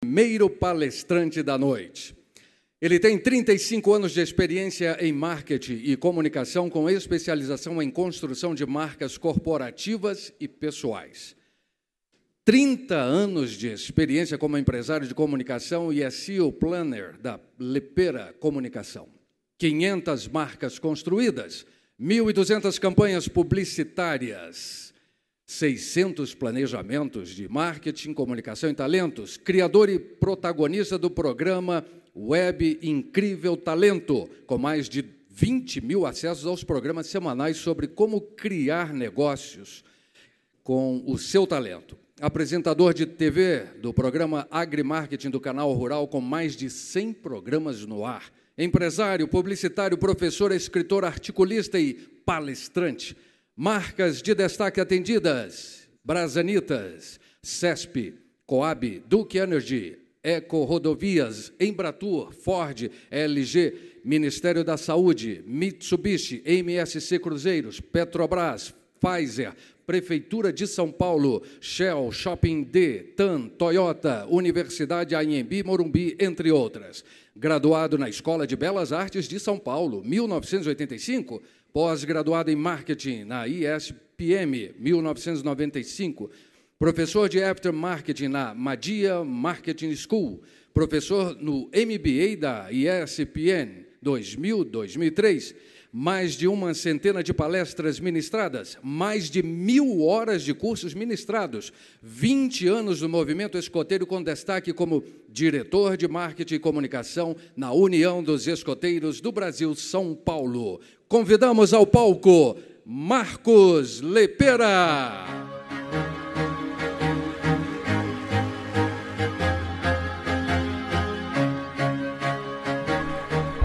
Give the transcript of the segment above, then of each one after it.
primeiro palestrante da noite. Ele tem 35 anos de experiência em marketing e comunicação, com especialização em construção de marcas corporativas e pessoais. 30 anos de experiência como empresário de comunicação e é CEO Planner da Lepera Comunicação. 500 marcas construídas, 1.200 campanhas publicitárias, 600 planejamentos de marketing, comunicação e talentos, criador e protagonista do programa Web Incrível Talento, com mais de 20 mil acessos aos programas semanais sobre como criar negócios com o seu talento. Apresentador de TV do programa Agrimarketing do Canal Rural, com mais de 100 programas no ar. Empresário, publicitário, professor, escritor, articulista e palestrante Marcas de destaque atendidas: Brasanitas, CESP, Coab, Duke Energy, Eco Rodovias, Embratur, Ford, LG, Ministério da Saúde, Mitsubishi, MSC Cruzeiros, Petrobras, Pfizer, Prefeitura de São Paulo, Shell, Shopping D, TAN, Toyota, Universidade AMB Morumbi, entre outras. Graduado na Escola de Belas Artes de São Paulo, 1985, pós-graduado em marketing na ISPM, 1995, professor de aftermarketing na Madia Marketing School, professor no MBA da ISPN 2000-2003, mais de uma centena de palestras ministradas, mais de mil horas de cursos ministrados, 20 anos no movimento escoteiro com destaque como diretor de marketing e comunicação na União dos Escoteiros do Brasil, São Paulo. Convidamos ao palco Marcos Lepera.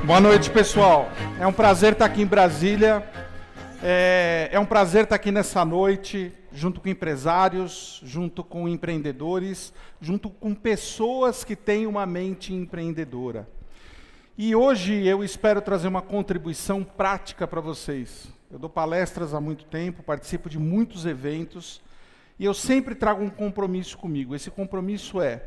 Boa noite, pessoal. É um prazer estar aqui em Brasília. É, é, um prazer estar aqui nessa noite, junto com empresários, junto com empreendedores, junto com pessoas que têm uma mente empreendedora. E hoje eu espero trazer uma contribuição prática para vocês. Eu dou palestras há muito tempo, participo de muitos eventos, e eu sempre trago um compromisso comigo. Esse compromisso é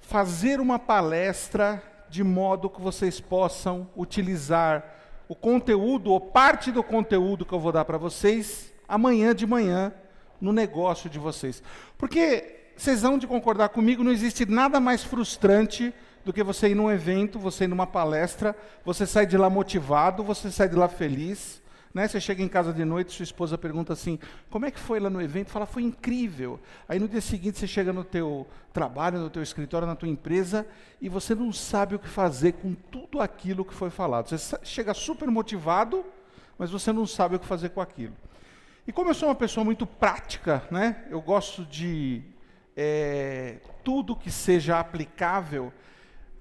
fazer uma palestra de modo que vocês possam utilizar o conteúdo ou parte do conteúdo que eu vou dar para vocês amanhã de manhã no negócio de vocês. Porque vocês vão de concordar comigo, não existe nada mais frustrante do que você ir num evento, você ir numa palestra, você sai de lá motivado, você sai de lá feliz. Né? Você chega em casa de noite, sua esposa pergunta assim, como é que foi lá no evento? Fala, foi incrível. Aí no dia seguinte você chega no teu trabalho, no teu escritório, na tua empresa, e você não sabe o que fazer com tudo aquilo que foi falado. Você chega super motivado, mas você não sabe o que fazer com aquilo. E como eu sou uma pessoa muito prática, né? eu gosto de é, tudo que seja aplicável,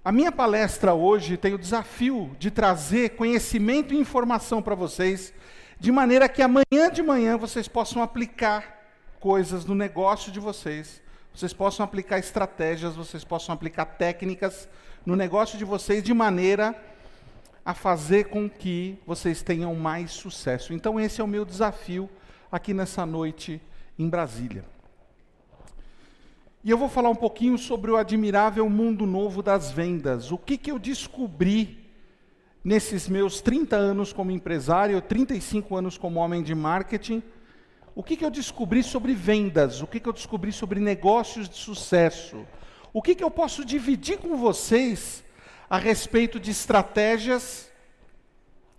a minha palestra hoje tem o desafio de trazer conhecimento e informação para vocês, de maneira que amanhã de manhã vocês possam aplicar coisas no negócio de vocês, vocês possam aplicar estratégias, vocês possam aplicar técnicas no negócio de vocês, de maneira a fazer com que vocês tenham mais sucesso. Então, esse é o meu desafio aqui nessa noite em Brasília. E eu vou falar um pouquinho sobre o admirável mundo novo das vendas. O que, que eu descobri nesses meus 30 anos como empresário, 35 anos como homem de marketing. O que, que eu descobri sobre vendas? O que, que eu descobri sobre negócios de sucesso? O que, que eu posso dividir com vocês a respeito de estratégias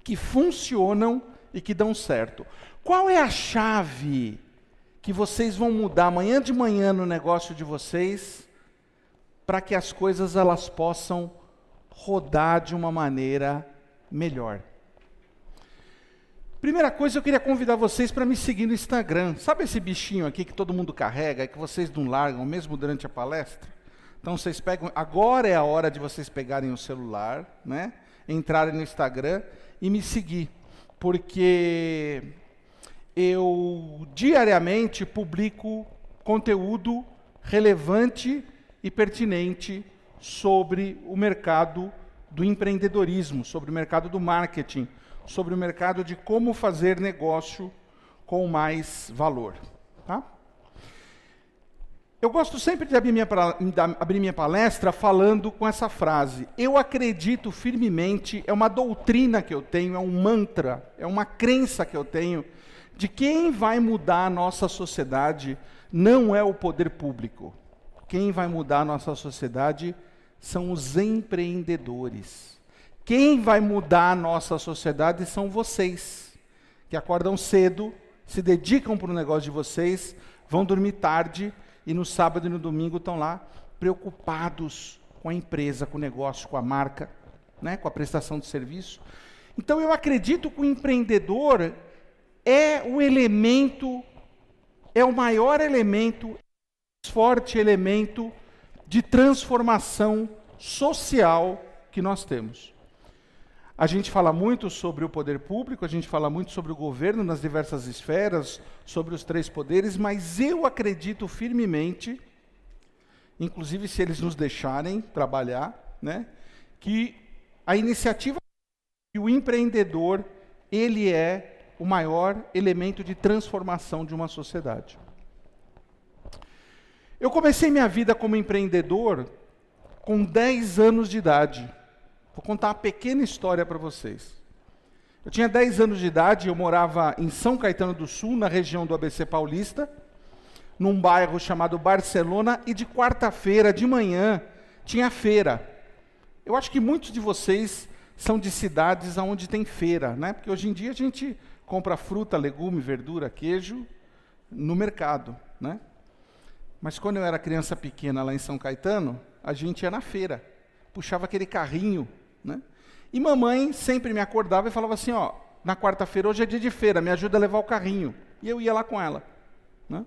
que funcionam e que dão certo? Qual é a chave que vocês vão mudar amanhã de manhã no negócio de vocês, para que as coisas elas possam rodar de uma maneira melhor. Primeira coisa, eu queria convidar vocês para me seguir no Instagram. Sabe esse bichinho aqui que todo mundo carrega e que vocês não largam mesmo durante a palestra? Então vocês pegam, agora é a hora de vocês pegarem o celular, né? Entrarem no Instagram e me seguir, porque eu diariamente publico conteúdo relevante e pertinente sobre o mercado do empreendedorismo, sobre o mercado do marketing, sobre o mercado de como fazer negócio com mais valor. Tá? Eu gosto sempre de abrir minha, abrir minha palestra falando com essa frase. Eu acredito firmemente, é uma doutrina que eu tenho, é um mantra, é uma crença que eu tenho, de quem vai mudar a nossa sociedade não é o poder público. Quem vai mudar a nossa sociedade são os empreendedores. Quem vai mudar a nossa sociedade são vocês, que acordam cedo, se dedicam para o negócio de vocês, vão dormir tarde e no sábado e no domingo estão lá preocupados com a empresa, com o negócio, com a marca, né, com a prestação de serviço. Então eu acredito que o empreendedor é o elemento, é o maior elemento, o forte elemento de transformação social que nós temos. A gente fala muito sobre o poder público, a gente fala muito sobre o governo nas diversas esferas, sobre os três poderes, mas eu acredito firmemente, inclusive se eles nos deixarem trabalhar, né, que a iniciativa e o empreendedor, ele é o maior elemento de transformação de uma sociedade. Eu comecei minha vida como empreendedor com 10 anos de idade. Vou contar uma pequena história para vocês. Eu tinha 10 anos de idade, eu morava em São Caetano do Sul, na região do ABC Paulista, num bairro chamado Barcelona, e de quarta-feira de manhã tinha feira. Eu acho que muitos de vocês são de cidades onde tem feira, né? Porque hoje em dia a gente compra fruta, legume, verdura, queijo no mercado, né? Mas quando eu era criança pequena lá em São Caetano, a gente ia na feira, puxava aquele carrinho né? E mamãe sempre me acordava e falava assim, ó, na quarta-feira, hoje é dia de feira, me ajuda a levar o carrinho. E eu ia lá com ela. Né?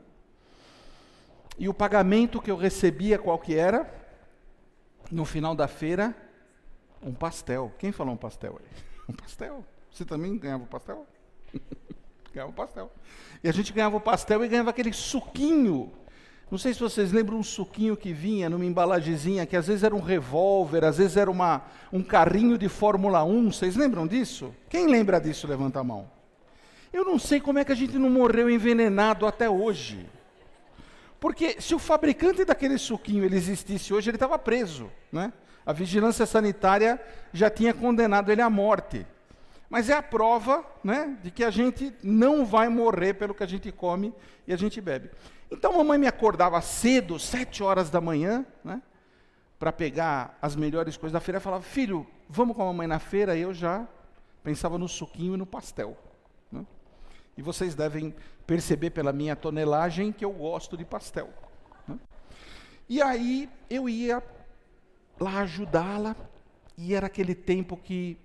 E o pagamento que eu recebia, qual que era? No final da feira, um pastel. Quem falou um pastel aí? Um pastel. Você também ganhava um pastel? ganhava um pastel. E a gente ganhava o pastel e ganhava aquele suquinho não sei se vocês lembram um suquinho que vinha numa embalagezinha, que às vezes era um revólver, às vezes era uma, um carrinho de Fórmula 1. Vocês lembram disso? Quem lembra disso? Levanta a mão. Eu não sei como é que a gente não morreu envenenado até hoje. Porque se o fabricante daquele suquinho ele existisse hoje, ele estava preso. Né? A vigilância sanitária já tinha condenado ele à morte. Mas é a prova né, de que a gente não vai morrer pelo que a gente come e a gente bebe. Então a mamãe me acordava cedo, sete horas da manhã, né, para pegar as melhores coisas da feira. e falava, filho, vamos com a mamãe na feira. E eu já pensava no suquinho e no pastel. Né? E vocês devem perceber pela minha tonelagem que eu gosto de pastel. Né? E aí eu ia lá ajudá-la, e era aquele tempo que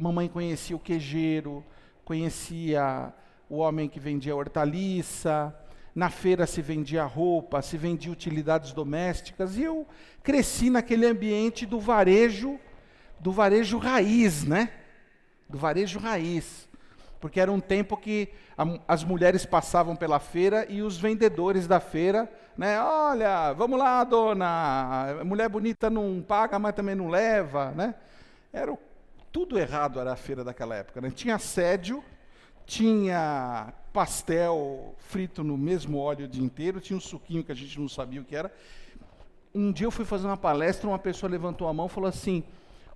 mamãe conhecia o quejeiro, conhecia o homem que vendia hortaliça, na feira se vendia roupa, se vendia utilidades domésticas, e eu cresci naquele ambiente do varejo, do varejo raiz, né? Do varejo raiz. Porque era um tempo que a, as mulheres passavam pela feira e os vendedores da feira, né? Olha, vamos lá, dona, mulher bonita não paga, mas também não leva, né? Era o, tudo errado era a feira daquela época, né? Tinha assédio, tinha pastel frito no mesmo óleo o dia inteiro, tinha um suquinho que a gente não sabia o que era. Um dia eu fui fazer uma palestra, uma pessoa levantou a mão e falou assim: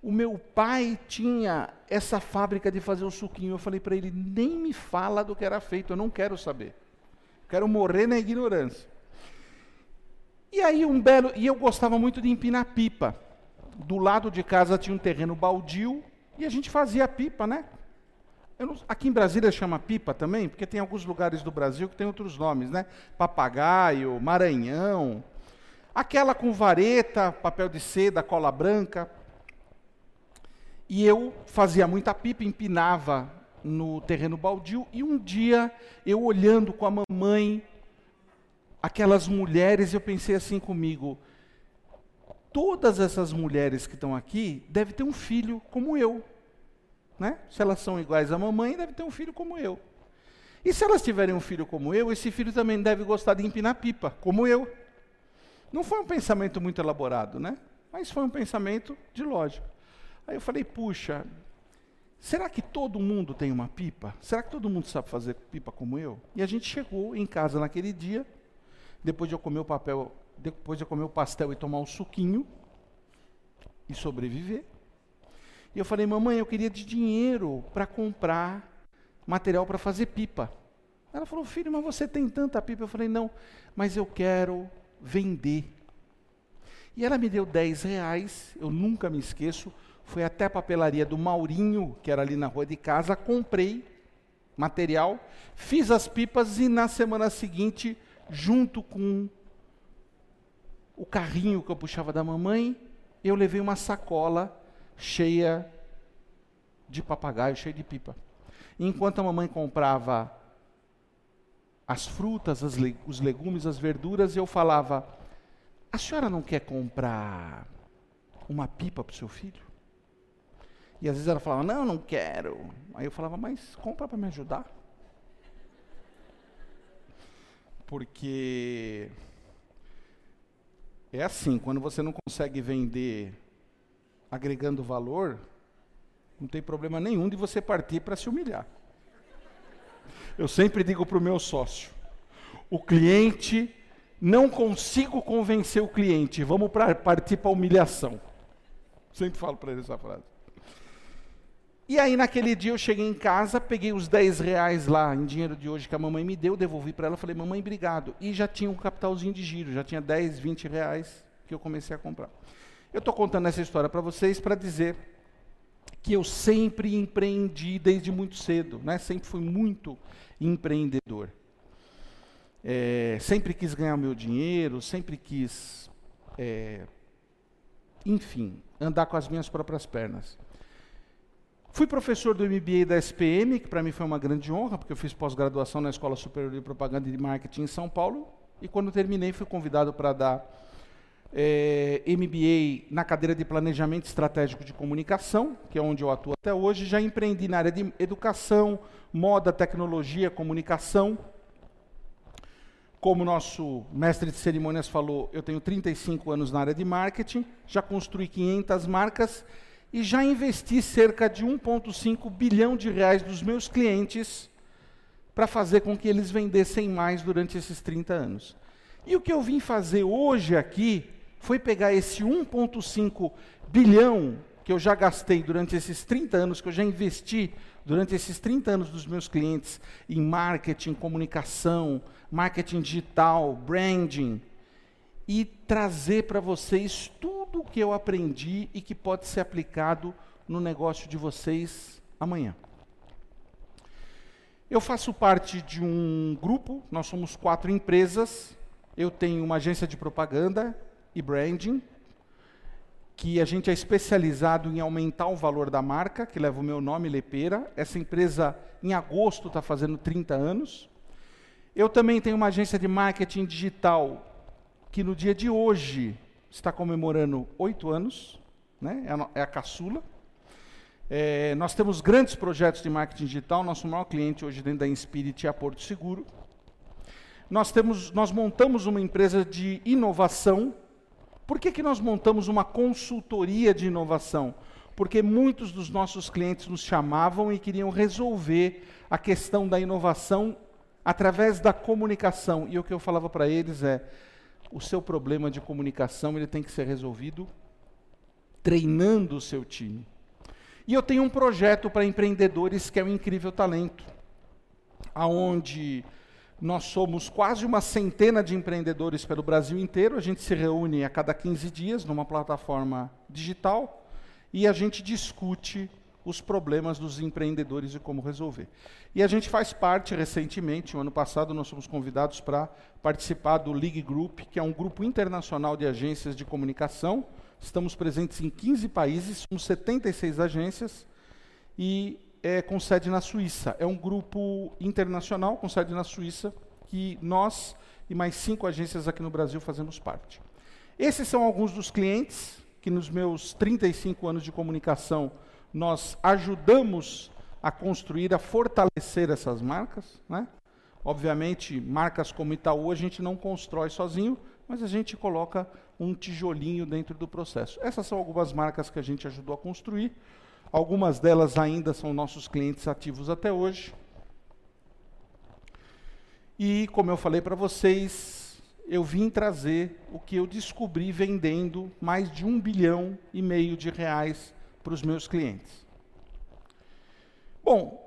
O meu pai tinha essa fábrica de fazer o suquinho. Eu falei para ele: Nem me fala do que era feito, eu não quero saber. Quero morrer na ignorância. E aí um belo, e eu gostava muito de empinar pipa. Do lado de casa tinha um terreno baldio e a gente fazia pipa, né? Não, aqui em Brasília chama pipa também, porque tem alguns lugares do Brasil que tem outros nomes, né? Papagaio, Maranhão. Aquela com vareta, papel de seda, cola branca. E eu fazia muita pipa, empinava no terreno baldio. E um dia, eu olhando com a mamãe, aquelas mulheres, eu pensei assim comigo: todas essas mulheres que estão aqui devem ter um filho como eu. Né? Se elas são iguais à mamãe, deve ter um filho como eu. E se elas tiverem um filho como eu, esse filho também deve gostar de empinar pipa, como eu. Não foi um pensamento muito elaborado, né? Mas foi um pensamento de lógica. Aí eu falei, puxa, será que todo mundo tem uma pipa? Será que todo mundo sabe fazer pipa como eu? E a gente chegou em casa naquele dia, depois de eu comer o papel, depois de comer o pastel e tomar o suquinho e sobreviver. E eu falei, mamãe, eu queria de dinheiro para comprar material para fazer pipa. Ela falou, filho, mas você tem tanta pipa? Eu falei, não, mas eu quero vender. E ela me deu 10 reais, eu nunca me esqueço. Fui até a papelaria do Maurinho, que era ali na rua de casa, comprei material, fiz as pipas e na semana seguinte, junto com o carrinho que eu puxava da mamãe, eu levei uma sacola cheia de papagaio, cheia de pipa. Enquanto a mamãe comprava as frutas, as le os legumes, as verduras, eu falava: A senhora não quer comprar uma pipa para o seu filho? E às vezes ela falava: Não, não quero. Aí eu falava: Mas compra para me ajudar. Porque é assim, quando você não consegue vender agregando valor, não tem problema nenhum de você partir para se humilhar. Eu sempre digo para o meu sócio: o cliente, não consigo convencer o cliente, vamos pra, partir para a humilhação. Sempre falo para ele essa frase. E aí, naquele dia, eu cheguei em casa, peguei os 10 reais lá em dinheiro de hoje que a mamãe me deu, devolvi para ela, falei, mamãe, obrigado. E já tinha um capitalzinho de giro, já tinha 10, 20 reais que eu comecei a comprar. Eu estou contando essa história para vocês para dizer que eu sempre empreendi desde muito cedo, né? sempre fui muito empreendedor. É, sempre quis ganhar meu dinheiro, sempre quis, é, enfim, andar com as minhas próprias pernas. Fui professor do MBA da SPM, que para mim foi uma grande honra, porque eu fiz pós-graduação na Escola Superior de Propaganda e Marketing em São Paulo. E quando terminei, fui convidado para dar é, MBA na cadeira de Planejamento Estratégico de Comunicação, que é onde eu atuo até hoje. Já empreendi na área de educação, moda, tecnologia, comunicação. Como nosso mestre de cerimônias falou, eu tenho 35 anos na área de marketing, já construí 500 marcas e já investi cerca de 1,5 bilhão de reais dos meus clientes para fazer com que eles vendessem mais durante esses 30 anos. E o que eu vim fazer hoje aqui foi pegar esse 1,5 bilhão que eu já gastei durante esses 30 anos, que eu já investi durante esses 30 anos dos meus clientes em marketing, comunicação, marketing digital, branding, e trazer para vocês tudo o que eu aprendi e que pode ser aplicado no negócio de vocês amanhã. Eu faço parte de um grupo, nós somos quatro empresas. Eu tenho uma agência de propaganda e branding, que a gente é especializado em aumentar o valor da marca, que leva o meu nome, Lepeira. Essa empresa, em agosto, está fazendo 30 anos. Eu também tenho uma agência de marketing digital que no dia de hoje está comemorando oito anos, né? é, a, é caçula. É, nós temos grandes projetos de marketing digital, nosso maior cliente hoje dentro da Inspirit é a Porto Seguro. Nós, temos, nós montamos uma empresa de inovação. Por que, que nós montamos uma consultoria de inovação? Porque muitos dos nossos clientes nos chamavam e queriam resolver a questão da inovação através da comunicação. E o que eu falava para eles é: o seu problema de comunicação ele tem que ser resolvido treinando o seu time. E eu tenho um projeto para empreendedores que é o Incrível Talento, aonde nós somos quase uma centena de empreendedores pelo Brasil inteiro. A gente se reúne a cada 15 dias numa plataforma digital e a gente discute os problemas dos empreendedores e como resolver. E a gente faz parte recentemente, no ano passado nós fomos convidados para participar do League Group, que é um grupo internacional de agências de comunicação. Estamos presentes em 15 países, somos 76 agências e é, com sede na Suíça. É um grupo internacional com sede na Suíça que nós e mais cinco agências aqui no Brasil fazemos parte. Esses são alguns dos clientes que nos meus 35 anos de comunicação nós ajudamos a construir, a fortalecer essas marcas. Né? Obviamente, marcas como Itaú a gente não constrói sozinho, mas a gente coloca um tijolinho dentro do processo. Essas são algumas marcas que a gente ajudou a construir. Algumas delas ainda são nossos clientes ativos até hoje. E, como eu falei para vocês, eu vim trazer o que eu descobri vendendo mais de um bilhão e meio de reais para os meus clientes. Bom,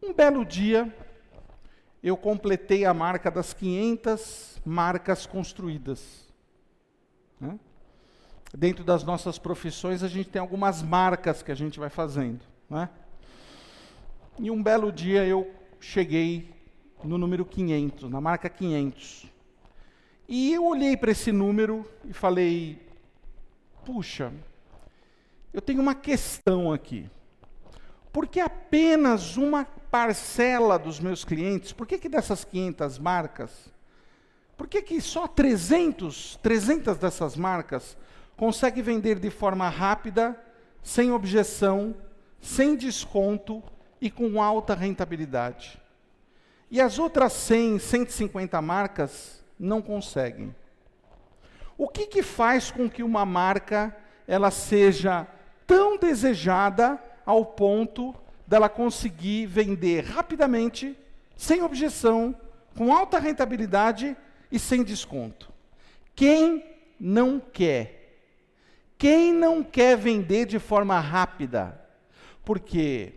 um belo dia, eu completei a marca das 500 marcas construídas. Né? Dentro das nossas profissões, a gente tem algumas marcas que a gente vai fazendo. Né? E um belo dia eu cheguei no número 500, na marca 500. E eu olhei para esse número e falei: puxa, eu tenho uma questão aqui. Por que apenas uma parcela dos meus clientes, por que, que dessas 500 marcas, por que, que só 300, 300 dessas marcas conseguem vender de forma rápida, sem objeção, sem desconto e com alta rentabilidade? E as outras 100, 150 marcas não conseguem. O que, que faz com que uma marca ela seja tão desejada ao ponto dela conseguir vender rapidamente, sem objeção, com alta rentabilidade e sem desconto. Quem não quer? Quem não quer vender de forma rápida? Porque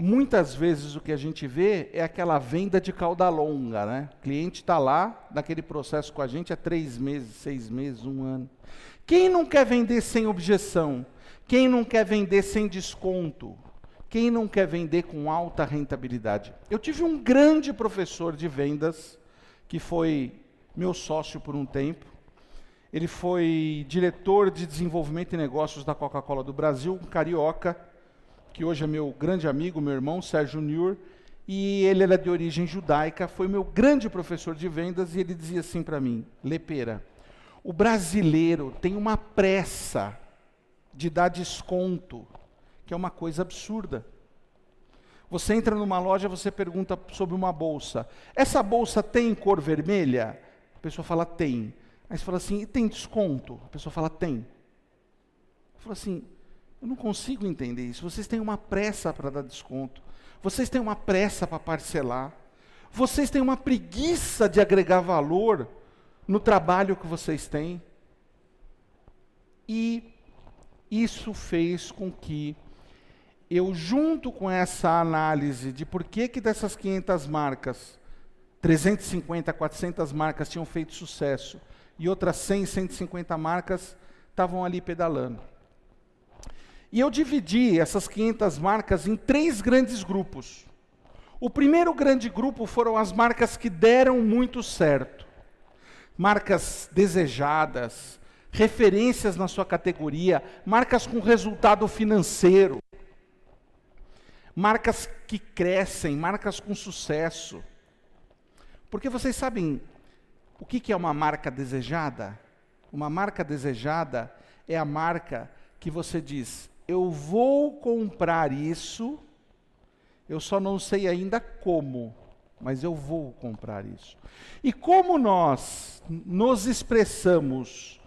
muitas vezes o que a gente vê é aquela venda de cauda longa, né? O cliente está lá, naquele processo com a gente há três meses, seis meses, um ano. Quem não quer vender sem objeção? Quem não quer vender sem desconto? Quem não quer vender com alta rentabilidade? Eu tive um grande professor de vendas, que foi meu sócio por um tempo. Ele foi diretor de desenvolvimento e negócios da Coca-Cola do Brasil, um carioca, que hoje é meu grande amigo, meu irmão, Sérgio Niur, e ele era de origem judaica, foi meu grande professor de vendas, e ele dizia assim para mim, Lepera, o brasileiro tem uma pressa de dar desconto, que é uma coisa absurda. Você entra numa loja, você pergunta sobre uma bolsa. Essa bolsa tem cor vermelha? A pessoa fala tem. Aí você fala assim, e tem desconto? A pessoa fala tem. Fala assim, eu não consigo entender isso. Vocês têm uma pressa para dar desconto. Vocês têm uma pressa para parcelar. Vocês têm uma preguiça de agregar valor no trabalho que vocês têm. E isso fez com que eu, junto com essa análise de por que, que dessas 500 marcas, 350, 400 marcas tinham feito sucesso e outras 100, 150 marcas estavam ali pedalando. E eu dividi essas 500 marcas em três grandes grupos. O primeiro grande grupo foram as marcas que deram muito certo. Marcas desejadas, referências na sua categoria, marcas com resultado financeiro, marcas que crescem, marcas com sucesso. Porque vocês sabem o que é uma marca desejada? Uma marca desejada é a marca que você diz: eu vou comprar isso, eu só não sei ainda como, mas eu vou comprar isso. E como nós nos expressamos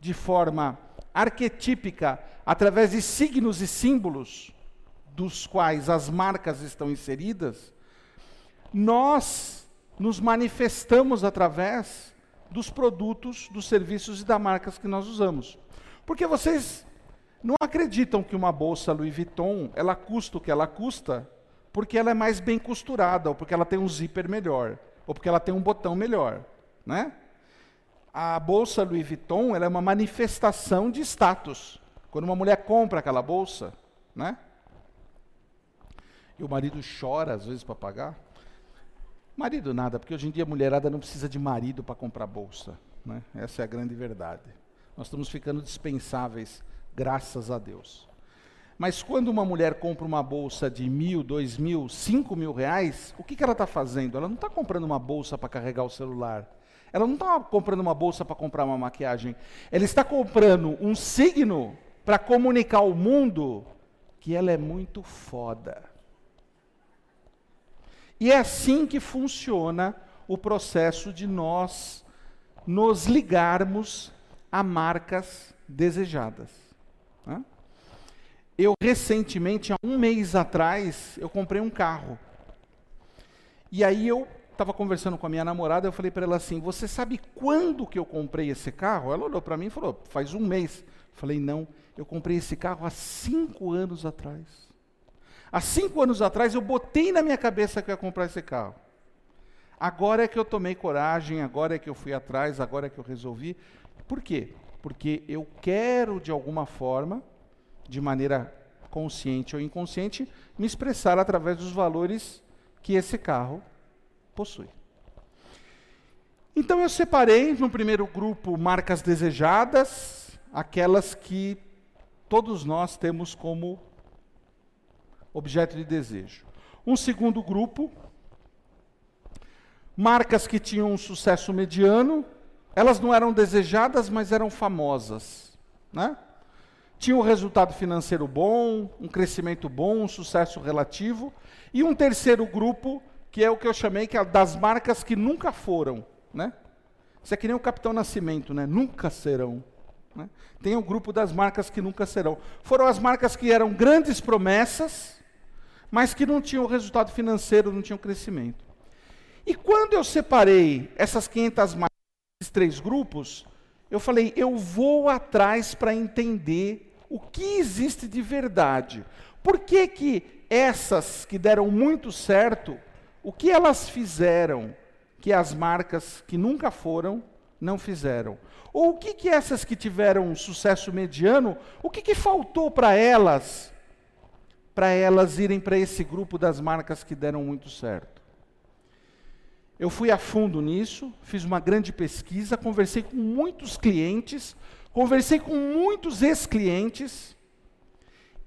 de forma arquetípica, através de signos e símbolos, dos quais as marcas estão inseridas, nós nos manifestamos através dos produtos, dos serviços e das marcas que nós usamos. Porque vocês não acreditam que uma bolsa Louis Vuitton, ela custa o que ela custa, porque ela é mais bem costurada, ou porque ela tem um zíper melhor, ou porque ela tem um botão melhor, né? a bolsa Louis Vuitton é uma manifestação de status. Quando uma mulher compra aquela bolsa, né? E o marido chora às vezes para pagar. Marido nada, porque hoje em dia a mulherada não precisa de marido para comprar bolsa. Né? Essa é a grande verdade. Nós estamos ficando dispensáveis, graças a Deus. Mas quando uma mulher compra uma bolsa de mil, dois mil, cinco mil reais, o que, que ela está fazendo? Ela não está comprando uma bolsa para carregar o celular. Ela não está comprando uma bolsa para comprar uma maquiagem. Ela está comprando um signo para comunicar ao mundo que ela é muito foda. E é assim que funciona o processo de nós nos ligarmos a marcas desejadas. Eu recentemente, há um mês atrás, eu comprei um carro. E aí eu estava conversando com a minha namorada, eu falei para ela assim: Você sabe quando que eu comprei esse carro? Ela olhou para mim e falou: Faz um mês. Eu falei: Não, eu comprei esse carro há cinco anos atrás. Há cinco anos atrás eu botei na minha cabeça que eu ia comprar esse carro. Agora é que eu tomei coragem, agora é que eu fui atrás, agora é que eu resolvi. Por quê? Porque eu quero, de alguma forma, de maneira consciente ou inconsciente, me expressar através dos valores que esse carro possui. Então eu separei no primeiro grupo marcas desejadas, aquelas que todos nós temos como objeto de desejo. Um segundo grupo, marcas que tinham um sucesso mediano, elas não eram desejadas, mas eram famosas, né? Tinha um resultado financeiro bom, um crescimento bom, um sucesso relativo, e um terceiro grupo que é o que eu chamei que é das marcas que nunca foram, né? Isso é que nem o Capitão Nascimento, né? Nunca serão. Né? Tem o grupo das marcas que nunca serão. Foram as marcas que eram grandes promessas, mas que não tinham resultado financeiro, não tinham crescimento. E quando eu separei essas 500 marcas, três grupos, eu falei, eu vou atrás para entender o que existe de verdade. Por que que essas que deram muito certo o que elas fizeram que as marcas que nunca foram não fizeram? Ou o que, que essas que tiveram um sucesso mediano, o que, que faltou para elas, para elas irem para esse grupo das marcas que deram muito certo? Eu fui a fundo nisso, fiz uma grande pesquisa, conversei com muitos clientes, conversei com muitos ex-clientes,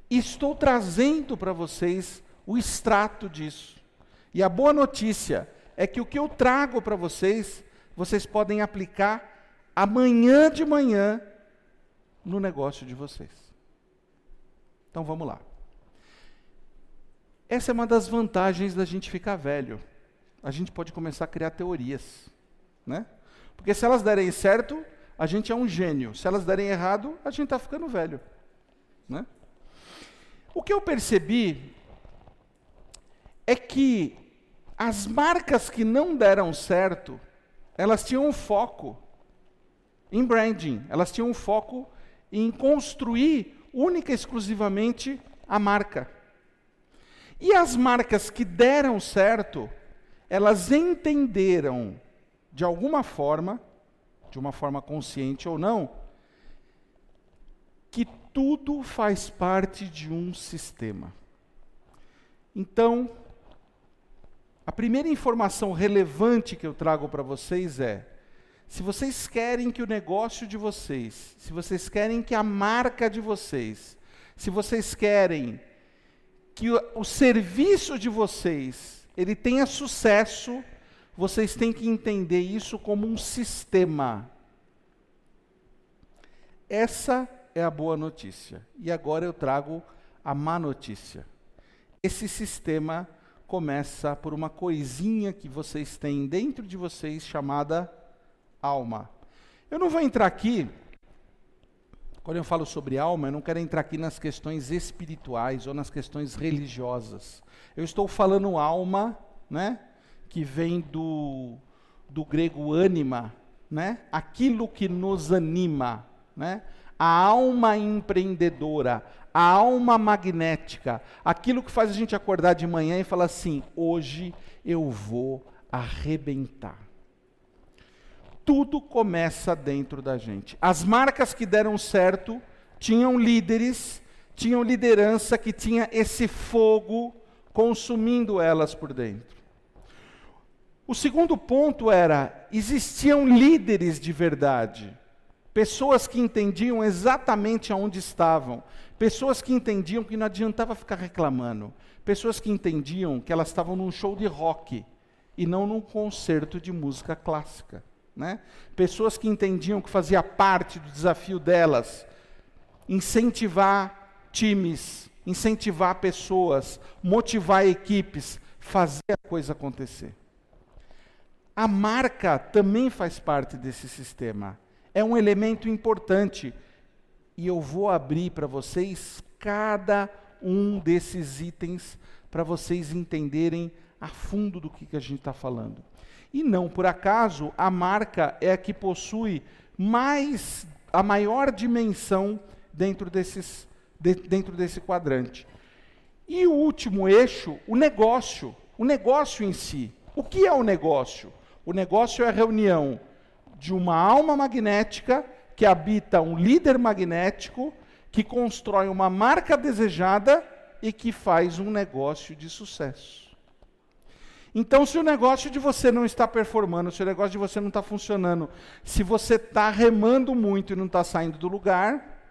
e estou trazendo para vocês o extrato disso. E a boa notícia é que o que eu trago para vocês, vocês podem aplicar amanhã de manhã no negócio de vocês. Então vamos lá. Essa é uma das vantagens da gente ficar velho. A gente pode começar a criar teorias, né? Porque se elas derem certo, a gente é um gênio. Se elas derem errado, a gente está ficando velho, né? O que eu percebi é que as marcas que não deram certo, elas tinham um foco em branding, elas tinham um foco em construir única e exclusivamente a marca. E as marcas que deram certo, elas entenderam, de alguma forma, de uma forma consciente ou não, que tudo faz parte de um sistema. Então, a primeira informação relevante que eu trago para vocês é: se vocês querem que o negócio de vocês, se vocês querem que a marca de vocês, se vocês querem que o, o serviço de vocês ele tenha sucesso, vocês têm que entender isso como um sistema. Essa é a boa notícia. E agora eu trago a má notícia. Esse sistema começa por uma coisinha que vocês têm dentro de vocês chamada alma. Eu não vou entrar aqui, quando eu falo sobre alma, eu não quero entrar aqui nas questões espirituais ou nas questões religiosas. Eu estou falando alma, né, que vem do, do grego ânima, né, aquilo que nos anima, né, a alma empreendedora, a alma magnética, aquilo que faz a gente acordar de manhã e falar assim: hoje eu vou arrebentar. Tudo começa dentro da gente. As marcas que deram certo tinham líderes, tinham liderança que tinha esse fogo consumindo elas por dentro. O segundo ponto era: existiam líderes de verdade. Pessoas que entendiam exatamente aonde estavam, pessoas que entendiam que não adiantava ficar reclamando, pessoas que entendiam que elas estavam num show de rock e não num concerto de música clássica. Né? Pessoas que entendiam que fazia parte do desafio delas incentivar times, incentivar pessoas, motivar equipes, fazer a coisa acontecer. A marca também faz parte desse sistema é um elemento importante. E eu vou abrir para vocês cada um desses itens para vocês entenderem a fundo do que, que a gente está falando. E não por acaso, a marca é a que possui mais a maior dimensão dentro, desses, de, dentro desse quadrante. E o último eixo, o negócio. O negócio em si. O que é o negócio? O negócio é a reunião de uma alma magnética que habita um líder magnético que constrói uma marca desejada e que faz um negócio de sucesso. Então, se o negócio de você não está performando, se o negócio de você não está funcionando, se você está remando muito e não está saindo do lugar,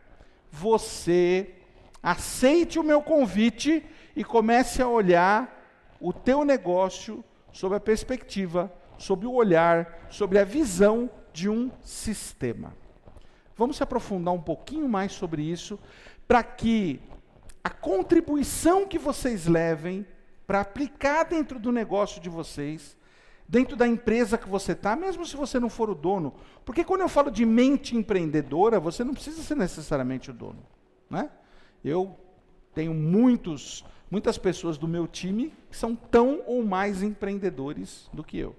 você aceite o meu convite e comece a olhar o teu negócio sob a perspectiva, sob o olhar, sobre a visão de um sistema. Vamos se aprofundar um pouquinho mais sobre isso, para que a contribuição que vocês levem para aplicar dentro do negócio de vocês, dentro da empresa que você está, mesmo se você não for o dono. Porque quando eu falo de mente empreendedora, você não precisa ser necessariamente o dono. Né? Eu tenho muitos, muitas pessoas do meu time que são tão ou mais empreendedores do que eu.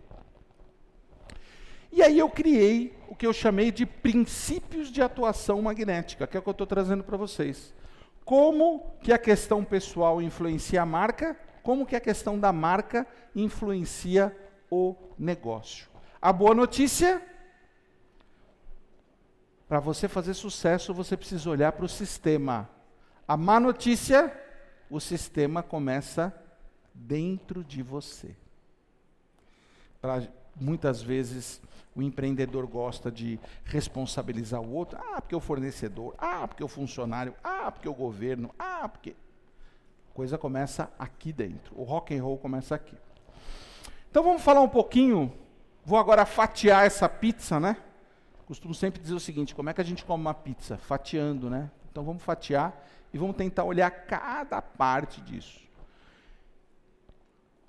E aí eu criei o que eu chamei de princípios de atuação magnética, que é o que eu estou trazendo para vocês. Como que a questão pessoal influencia a marca como que a questão da marca influencia o negócio. A boa notícia, para você fazer sucesso, você precisa olhar para o sistema. A má notícia, o sistema começa dentro de você. Pra, muitas vezes o empreendedor gosta de responsabilizar o outro. Ah, porque o fornecedor. Ah, porque o funcionário. Ah, porque o governo. Ah, porque coisa começa aqui dentro. O rock and roll começa aqui. Então vamos falar um pouquinho. Vou agora fatiar essa pizza, né? Costumo sempre dizer o seguinte: como é que a gente come uma pizza? Fatiando, né? Então vamos fatiar e vamos tentar olhar cada parte disso.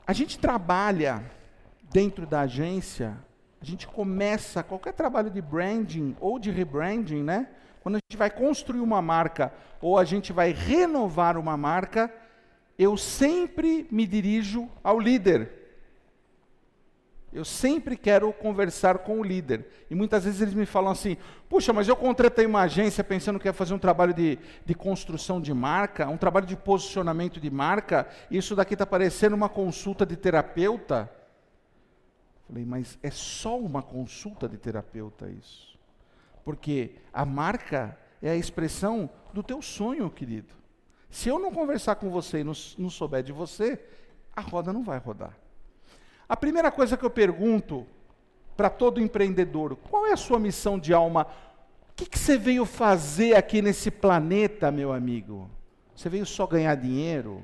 A gente trabalha dentro da agência, a gente começa qualquer trabalho de branding ou de rebranding, né? Quando a gente vai construir uma marca ou a gente vai renovar uma marca, eu sempre me dirijo ao líder. Eu sempre quero conversar com o líder. E muitas vezes eles me falam assim: puxa, mas eu contratei uma agência pensando que ia fazer um trabalho de, de construção de marca, um trabalho de posicionamento de marca, e isso daqui está parecendo uma consulta de terapeuta. Falei, mas é só uma consulta de terapeuta isso. Porque a marca é a expressão do teu sonho, querido. Se eu não conversar com você e não, não souber de você, a roda não vai rodar. A primeira coisa que eu pergunto para todo empreendedor: qual é a sua missão de alma? O que, que, você veio fazer aqui nesse planeta, meu amigo? Você veio só ganhar dinheiro?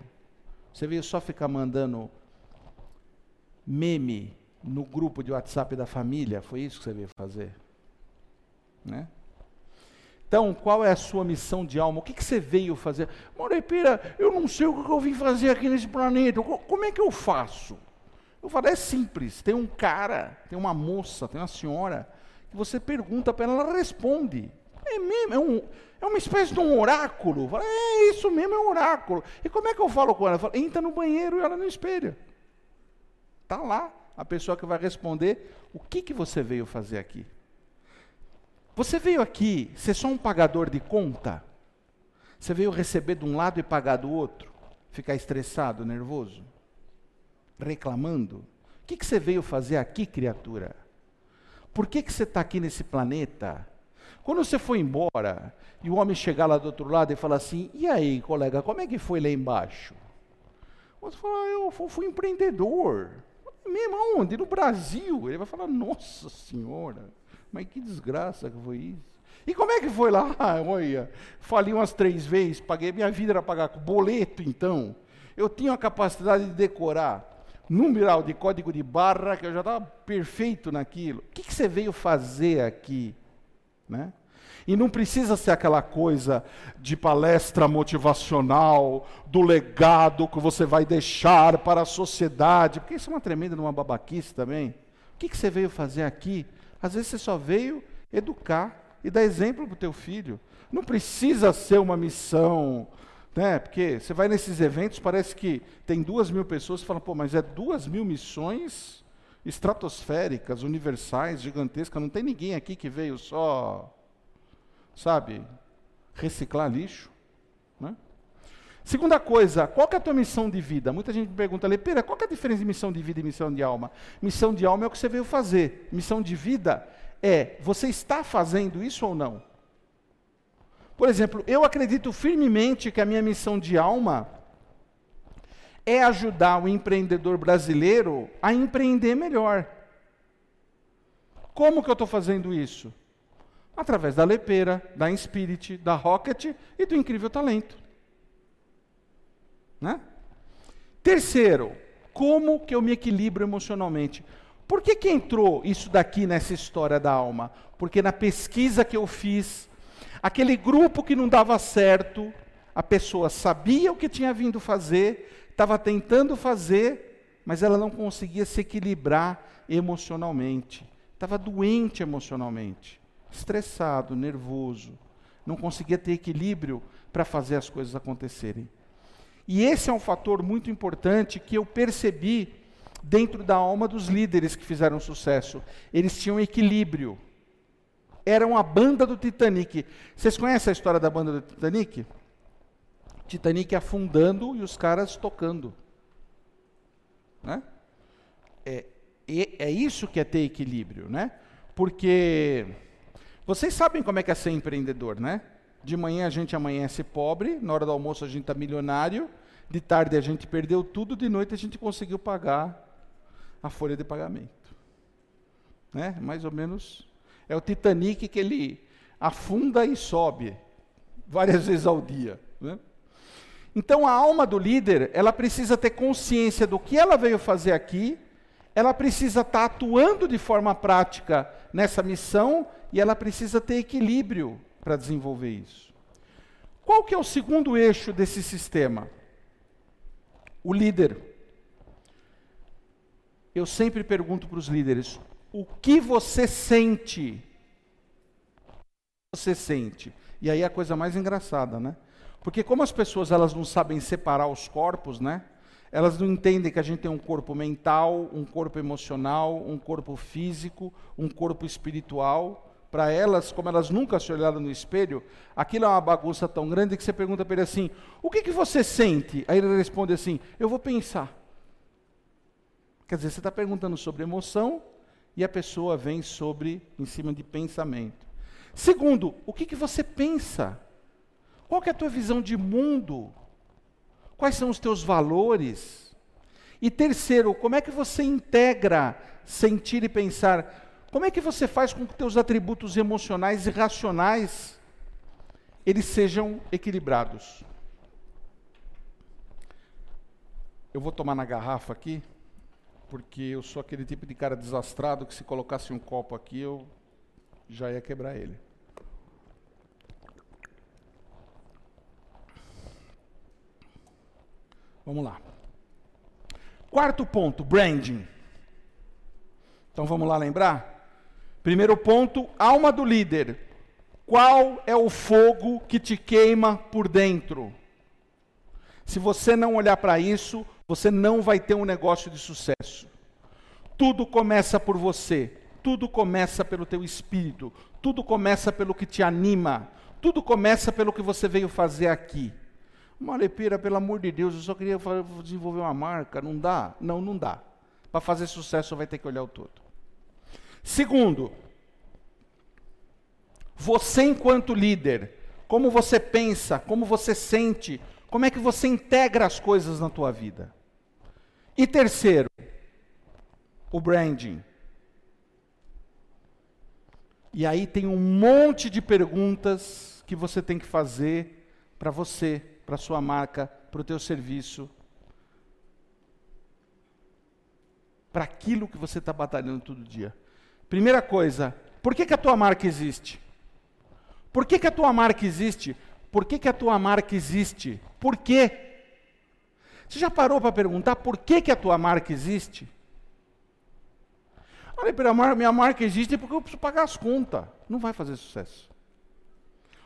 Você veio só ficar mandando meme no grupo de WhatsApp da família? Foi isso que você veio fazer? Né? Então, qual é a sua missão de alma? O que, que você veio fazer? Morepira, eu não sei o que eu vim fazer aqui nesse planeta. Como é que eu faço? Eu falo, é simples. Tem um cara, tem uma moça, tem uma senhora, que você pergunta para ela, ela responde. É mesmo, é, um, é uma espécie de um oráculo. Falo, é isso mesmo, é um oráculo. E como é que eu falo com ela? Eu falo, entra no banheiro e ela não espelha. Está lá a pessoa que vai responder o que, que você veio fazer aqui. Você veio aqui ser só um pagador de conta? Você veio receber de um lado e pagar do outro? Ficar estressado, nervoso? Reclamando? O que, que você veio fazer aqui, criatura? Por que, que você está aqui nesse planeta? Quando você foi embora e o homem chegar lá do outro lado e falar assim: E aí, colega, como é que foi lá embaixo? Você fala: ah, Eu fui empreendedor. Mesmo aonde? No Brasil. Ele vai falar: Nossa Senhora. Mas que desgraça que foi isso. E como é que foi lá? olha, falei umas três vezes, paguei, minha vida era pagar com boleto, então. Eu tinha a capacidade de decorar numeral de código de barra, que eu já estava perfeito naquilo. O que, que você veio fazer aqui? Né? E não precisa ser aquela coisa de palestra motivacional, do legado que você vai deixar para a sociedade, porque isso é uma tremenda numa babaquice também. O que, que você veio fazer aqui? Às vezes você só veio educar e dar exemplo para o teu filho. Não precisa ser uma missão Né? Porque você vai nesses eventos, parece que tem duas mil pessoas e fala, pô, mas é duas mil missões estratosféricas, universais, gigantescas. Não tem ninguém aqui que veio só, sabe, reciclar lixo. Né? Segunda coisa, qual é a tua missão de vida? Muita gente me pergunta, Lepeira, qual é a diferença de missão de vida e missão de alma? Missão de alma é o que você veio fazer. Missão de vida é, você está fazendo isso ou não? Por exemplo, eu acredito firmemente que a minha missão de alma é ajudar o empreendedor brasileiro a empreender melhor. Como que eu estou fazendo isso? Através da Lepeira, da Inspirit, da Rocket e do Incrível Talento. Né? Terceiro, como que eu me equilibro emocionalmente? Por que, que entrou isso daqui nessa história da alma? Porque na pesquisa que eu fiz, aquele grupo que não dava certo, a pessoa sabia o que tinha vindo fazer, estava tentando fazer, mas ela não conseguia se equilibrar emocionalmente. Estava doente emocionalmente, estressado, nervoso, não conseguia ter equilíbrio para fazer as coisas acontecerem. E esse é um fator muito importante que eu percebi dentro da alma dos líderes que fizeram sucesso. Eles tinham equilíbrio. Eram a banda do Titanic. Vocês conhecem a história da banda do Titanic? Titanic afundando e os caras tocando. Né? É, é isso que é ter equilíbrio, né? Porque vocês sabem como é que é ser empreendedor, né? De manhã a gente amanhece pobre, na hora do almoço a gente está milionário, de tarde a gente perdeu tudo, de noite a gente conseguiu pagar a folha de pagamento. Né? Mais ou menos é o Titanic que ele afunda e sobe várias vezes ao dia. Né? Então a alma do líder, ela precisa ter consciência do que ela veio fazer aqui, ela precisa estar atuando de forma prática nessa missão e ela precisa ter equilíbrio para desenvolver isso. Qual que é o segundo eixo desse sistema? O líder. Eu sempre pergunto para os líderes: o que você sente? Você sente. E aí é a coisa mais engraçada, né? Porque como as pessoas elas não sabem separar os corpos, né? Elas não entendem que a gente tem um corpo mental, um corpo emocional, um corpo físico, um corpo espiritual para elas, como elas nunca se olharam no espelho, aquilo é uma bagunça tão grande que você pergunta para ele assim: o que, que você sente? Aí ele responde assim: eu vou pensar. Quer dizer, você está perguntando sobre emoção e a pessoa vem sobre, em cima de pensamento. Segundo, o que, que você pensa? Qual é a tua visão de mundo? Quais são os teus valores? E terceiro, como é que você integra sentir e pensar? Como é que você faz com que teus atributos emocionais e racionais eles sejam equilibrados? Eu vou tomar na garrafa aqui, porque eu sou aquele tipo de cara desastrado que se colocasse um copo aqui eu já ia quebrar ele. Vamos lá. Quarto ponto, branding. Então vamos lá lembrar? Primeiro ponto, alma do líder. Qual é o fogo que te queima por dentro? Se você não olhar para isso, você não vai ter um negócio de sucesso. Tudo começa por você, tudo começa pelo teu espírito, tudo começa pelo que te anima, tudo começa pelo que você veio fazer aqui. Malepira, pelo amor de Deus, eu só queria desenvolver uma marca, não dá? Não, não dá. Para fazer sucesso vai ter que olhar o todo. Segundo, você enquanto líder, como você pensa, como você sente, como é que você integra as coisas na tua vida. E terceiro, o branding. E aí tem um monte de perguntas que você tem que fazer para você, para sua marca, para o teu serviço, para aquilo que você está batalhando todo dia. Primeira coisa, por que, que a tua marca existe? Por que, que a tua marca existe? Por que, que a tua marca existe? Por quê? Você já parou para perguntar por que, que a tua marca existe? Olha, minha marca existe porque eu preciso pagar as contas. Não vai fazer sucesso.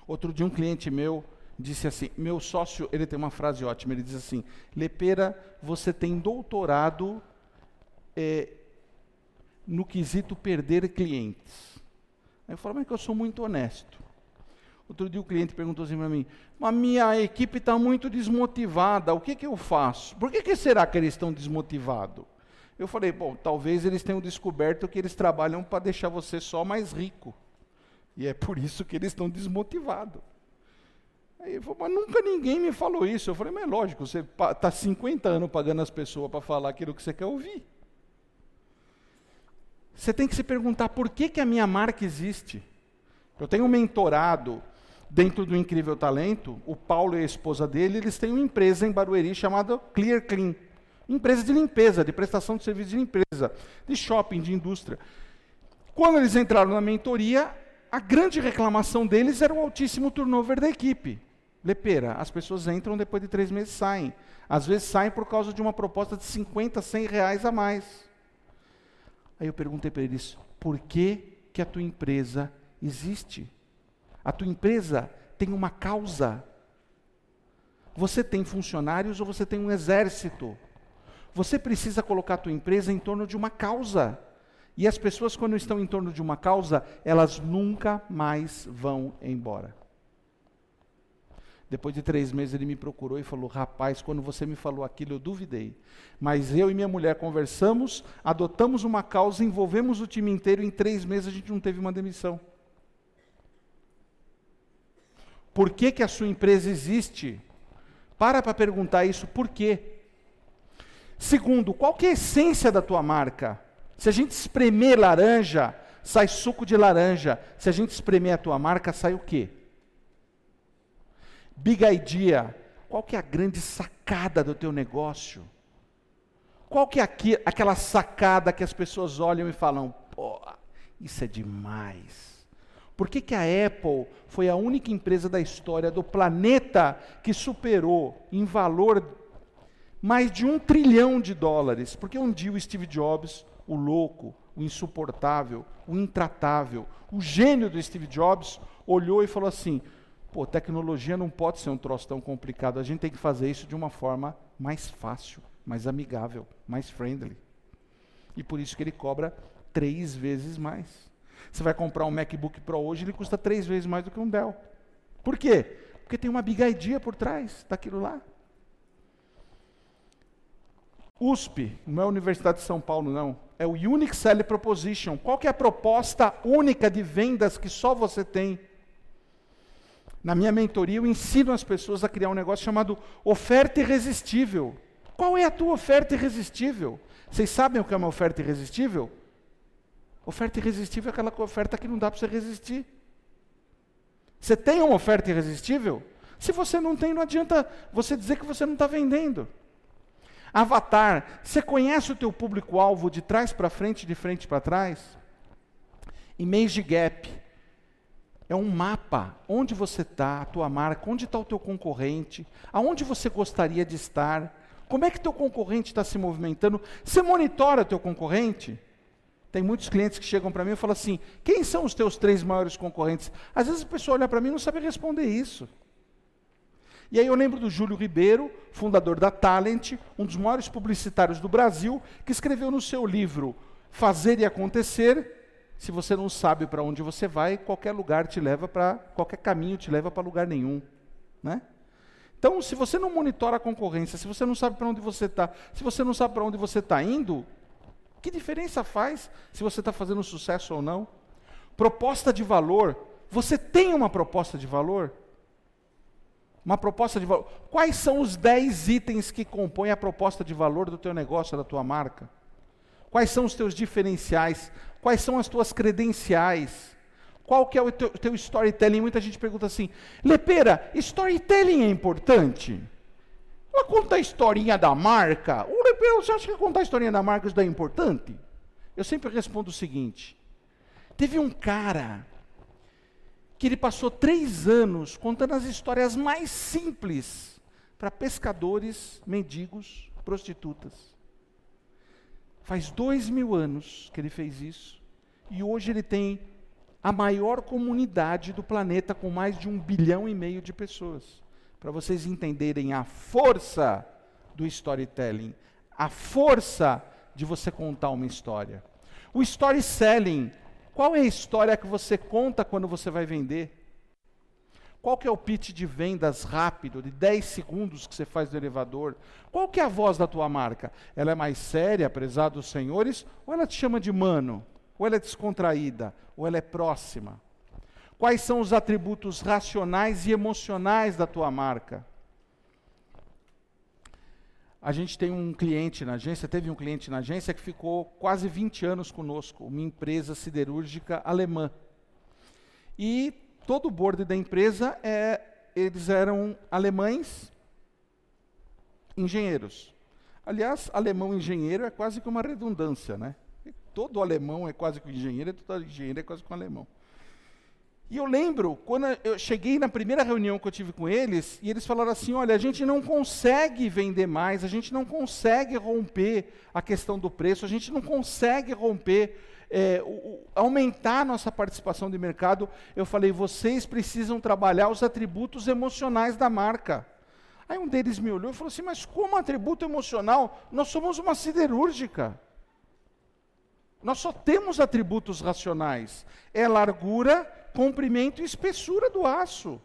Outro dia um cliente meu disse assim: meu sócio, ele tem uma frase ótima, ele diz assim: Lepera, você tem doutorado é, no quesito perder clientes. Aí eu falo, mas que eu sou muito honesto. Outro dia o cliente perguntou assim para mim: Mas minha equipe está muito desmotivada, o que, que eu faço? Por que, que será que eles estão desmotivados? Eu falei: Bom, talvez eles tenham descoberto que eles trabalham para deixar você só mais rico. E é por isso que eles estão desmotivados. Aí ele falou: Mas nunca ninguém me falou isso. Eu falei: Mas é lógico, você está 50 anos pagando as pessoas para falar aquilo que você quer ouvir. Você tem que se perguntar por que, que a minha marca existe. Eu tenho um mentorado dentro do Incrível Talento, o Paulo e a esposa dele, eles têm uma empresa em Barueri chamada Clear Clean. Empresa de limpeza, de prestação de serviço de limpeza, de shopping, de indústria. Quando eles entraram na mentoria, a grande reclamação deles era o altíssimo turnover da equipe. Lepera, as pessoas entram depois de três meses saem. Às vezes saem por causa de uma proposta de 50, 100 reais a mais. Aí eu perguntei para eles: por que, que a tua empresa existe? A tua empresa tem uma causa. Você tem funcionários ou você tem um exército? Você precisa colocar a tua empresa em torno de uma causa. E as pessoas, quando estão em torno de uma causa, elas nunca mais vão embora. Depois de três meses ele me procurou e falou: Rapaz, quando você me falou aquilo, eu duvidei. Mas eu e minha mulher conversamos, adotamos uma causa, envolvemos o time inteiro. Em três meses a gente não teve uma demissão. Por que, que a sua empresa existe? Para para perguntar isso, por quê? Segundo, qual é a essência da tua marca? Se a gente espremer laranja, sai suco de laranja. Se a gente espremer a tua marca, sai o quê? Big idea. Qual que é a grande sacada do teu negócio? Qual que é aqui, aquela sacada que as pessoas olham e falam, pô, isso é demais. Por que, que a Apple foi a única empresa da história do planeta que superou em valor mais de um trilhão de dólares? Porque um dia o Steve Jobs, o louco, o insuportável, o intratável, o gênio do Steve Jobs, olhou e falou assim: Pô, tecnologia não pode ser um troço tão complicado. A gente tem que fazer isso de uma forma mais fácil, mais amigável, mais friendly. E por isso que ele cobra três vezes mais. Você vai comprar um MacBook Pro hoje, ele custa três vezes mais do que um Dell. Por quê? Porque tem uma big idea por trás daquilo lá. USP, não é a Universidade de São Paulo, não. É o Unique Selling Proposition. Qual que é a proposta única de vendas que só você tem? Na minha mentoria, eu ensino as pessoas a criar um negócio chamado oferta irresistível. Qual é a tua oferta irresistível? Vocês sabem o que é uma oferta irresistível? Oferta irresistível é aquela oferta que não dá para você resistir. Você tem uma oferta irresistível? Se você não tem, não adianta você dizer que você não está vendendo. Avatar, você conhece o teu público-alvo de trás para frente, de frente para trás? Image Gap, é um mapa, onde você está, a tua marca, onde está o teu concorrente, aonde você gostaria de estar, como é que teu concorrente está se movimentando. Você monitora teu concorrente? Tem muitos clientes que chegam para mim e falam assim: quem são os teus três maiores concorrentes? Às vezes a pessoa olha para mim e não sabe responder isso. E aí eu lembro do Júlio Ribeiro, fundador da Talent, um dos maiores publicitários do Brasil, que escreveu no seu livro Fazer e Acontecer se você não sabe para onde você vai, qualquer lugar te leva para qualquer caminho te leva para lugar nenhum, né? Então, se você não monitora a concorrência, se você não sabe para onde você está, se você não sabe para onde você está indo, que diferença faz se você está fazendo sucesso ou não? Proposta de valor. Você tem uma proposta de valor? Uma proposta de valor. Quais são os 10 itens que compõem a proposta de valor do teu negócio, da tua marca? Quais são os teus diferenciais? Quais são as tuas credenciais? Qual que é o teu, teu storytelling? Muita gente pergunta assim, Lepera, storytelling é importante? Ela conta a historinha da marca. O Lepera, você acha que contar a historinha da marca isso é importante? Eu sempre respondo o seguinte, teve um cara que ele passou três anos contando as histórias mais simples para pescadores, mendigos, prostitutas. Faz dois mil anos que ele fez isso. E hoje ele tem a maior comunidade do planeta, com mais de um bilhão e meio de pessoas. para vocês entenderem a força do storytelling, a força de você contar uma história. O storytelling, qual é a história que você conta quando você vai vender? Qual que é o pitch de vendas rápido, de 10 segundos que você faz no elevador? Qual que é a voz da tua marca? Ela é mais séria, prezados senhores, ou ela te chama de mano? Ou ela é descontraída? Ou ela é próxima? Quais são os atributos racionais e emocionais da tua marca? A gente tem um cliente na agência, teve um cliente na agência que ficou quase 20 anos conosco, uma empresa siderúrgica alemã. E todo o board da empresa, é, eles eram alemães engenheiros. Aliás, alemão engenheiro é quase que uma redundância, né? Todo alemão é quase que um engenheiro, todo engenheiro é quase que um alemão. E eu lembro, quando eu cheguei na primeira reunião que eu tive com eles, e eles falaram assim: olha, a gente não consegue vender mais, a gente não consegue romper a questão do preço, a gente não consegue romper é, aumentar nossa participação de mercado, eu falei, vocês precisam trabalhar os atributos emocionais da marca. Aí um deles me olhou e falou assim, mas como atributo emocional? Nós somos uma siderúrgica. Nós só temos atributos racionais. É largura, comprimento e espessura do aço.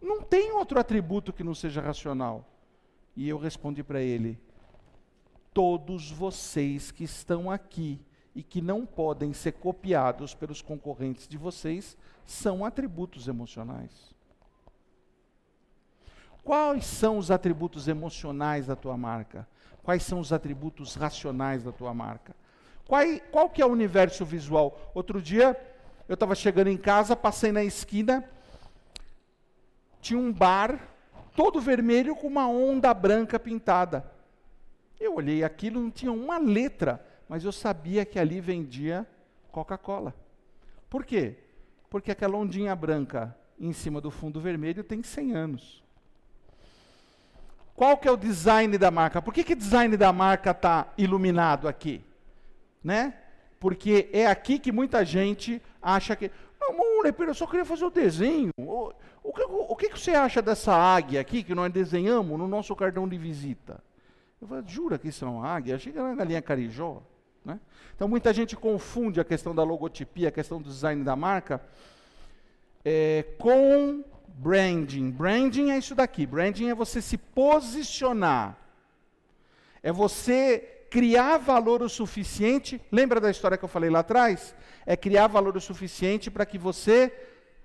Não tem outro atributo que não seja racional. E eu respondi para ele: todos vocês que estão aqui e que não podem ser copiados pelos concorrentes de vocês são atributos emocionais. Quais são os atributos emocionais da tua marca? Quais são os atributos racionais da tua marca? Qual, qual que é o universo visual? Outro dia, eu estava chegando em casa, passei na esquina, tinha um bar todo vermelho com uma onda branca pintada. Eu olhei aquilo, não tinha uma letra mas eu sabia que ali vendia Coca-Cola. Por quê? Porque aquela ondinha branca em cima do fundo vermelho tem 100 anos. Qual que é o design da marca? Por que, que o design da marca está iluminado aqui? Né? Porque é aqui que muita gente acha que. Não, Molepeiro, eu só queria fazer o desenho. O, o, que, o, o que, você acha dessa águia aqui que nós desenhamos no nosso cartão de visita? Eu falei, jura que isso é uma águia? Achei que era galinha carijó. Né? Então muita gente confunde a questão da logotipia, a questão do design da marca, é, com branding. Branding é isso daqui. Branding é você se posicionar. É você criar valor o suficiente. Lembra da história que eu falei lá atrás? É criar valor o suficiente para que você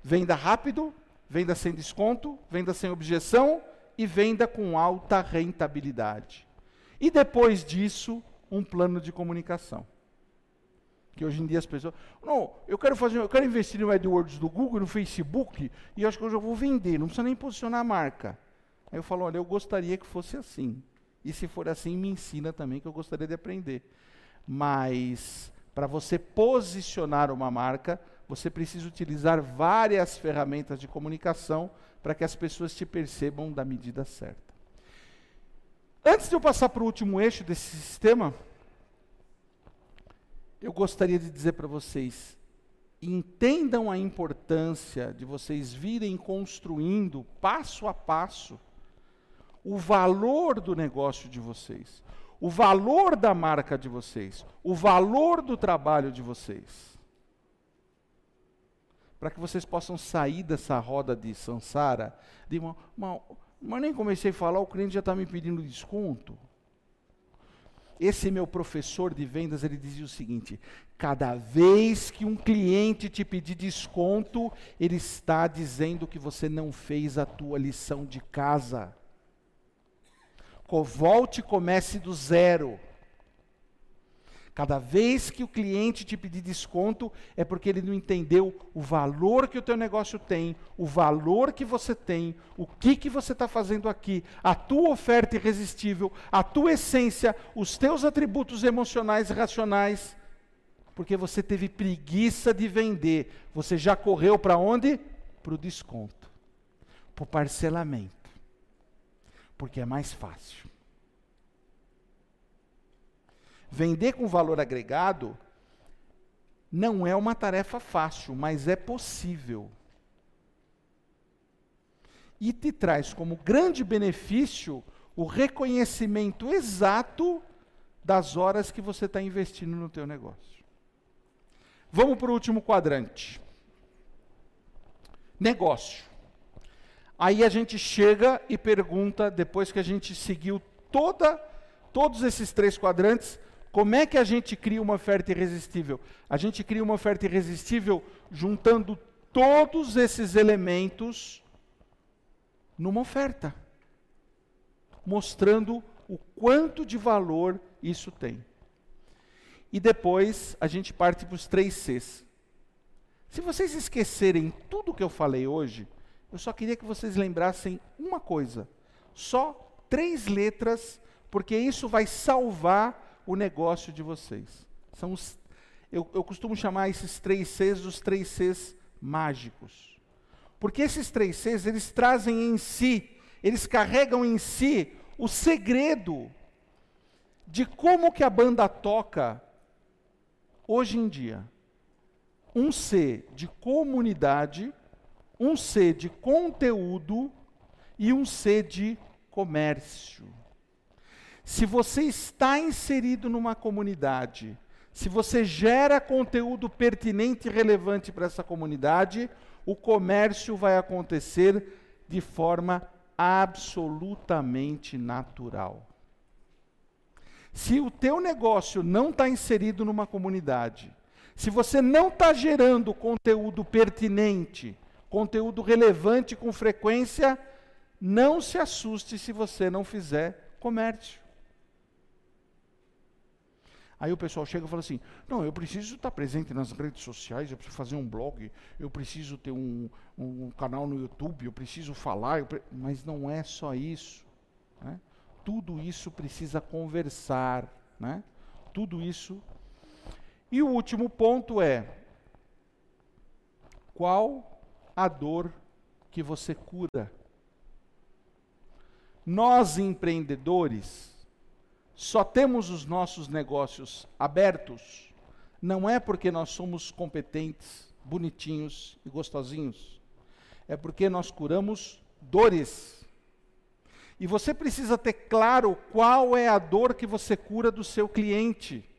venda rápido, venda sem desconto, venda sem objeção e venda com alta rentabilidade. E depois disso, um plano de comunicação. Que hoje em dia as pessoas. Não, eu quero fazer, eu quero investir no AdWords do Google, no Facebook, e acho que eu já vou vender, não precisa nem posicionar a marca. Aí eu falo, olha, eu gostaria que fosse assim. E se for assim, me ensina também, que eu gostaria de aprender. Mas, para você posicionar uma marca, você precisa utilizar várias ferramentas de comunicação para que as pessoas te percebam da medida certa. Antes de eu passar para o último eixo desse sistema, eu gostaria de dizer para vocês: entendam a importância de vocês virem construindo passo a passo o valor do negócio de vocês, o valor da marca de vocês, o valor do trabalho de vocês. Para que vocês possam sair dessa roda de sansara, de uma, uma mas nem comecei a falar, o cliente já está me pedindo desconto. Esse meu professor de vendas, ele dizia o seguinte: cada vez que um cliente te pedir desconto, ele está dizendo que você não fez a tua lição de casa. Volte e comece do zero. Cada vez que o cliente te pedir desconto, é porque ele não entendeu o valor que o teu negócio tem, o valor que você tem, o que, que você está fazendo aqui, a tua oferta irresistível, a tua essência, os teus atributos emocionais e racionais, porque você teve preguiça de vender. Você já correu para onde? Para o desconto, para o parcelamento, porque é mais fácil. Vender com valor agregado não é uma tarefa fácil, mas é possível. e te traz como grande benefício o reconhecimento exato das horas que você está investindo no teu negócio. Vamos para o último quadrante. Negócio. Aí a gente chega e pergunta, depois que a gente seguiu toda, todos esses três quadrantes, como é que a gente cria uma oferta irresistível? A gente cria uma oferta irresistível juntando todos esses elementos numa oferta, mostrando o quanto de valor isso tem. E depois a gente parte para os três Cs. Se vocês esquecerem tudo que eu falei hoje, eu só queria que vocês lembrassem uma coisa: só três letras, porque isso vai salvar o negócio de vocês. São os, eu, eu costumo chamar esses três Cs dos três Cs mágicos. Porque esses três Cs, eles trazem em si, eles carregam em si o segredo de como que a banda toca hoje em dia. Um C de comunidade, um C de conteúdo e um C de comércio. Se você está inserido numa comunidade, se você gera conteúdo pertinente e relevante para essa comunidade, o comércio vai acontecer de forma absolutamente natural. Se o teu negócio não está inserido numa comunidade, se você não está gerando conteúdo pertinente, conteúdo relevante com frequência, não se assuste se você não fizer comércio. Aí o pessoal chega e fala assim: não, eu preciso estar presente nas redes sociais, eu preciso fazer um blog, eu preciso ter um, um canal no YouTube, eu preciso falar, eu pre... mas não é só isso. Né? Tudo isso precisa conversar. Né? Tudo isso. E o último ponto é: qual a dor que você cura? Nós empreendedores, só temos os nossos negócios abertos, não é porque nós somos competentes, bonitinhos e gostosinhos, é porque nós curamos dores. E você precisa ter claro qual é a dor que você cura do seu cliente.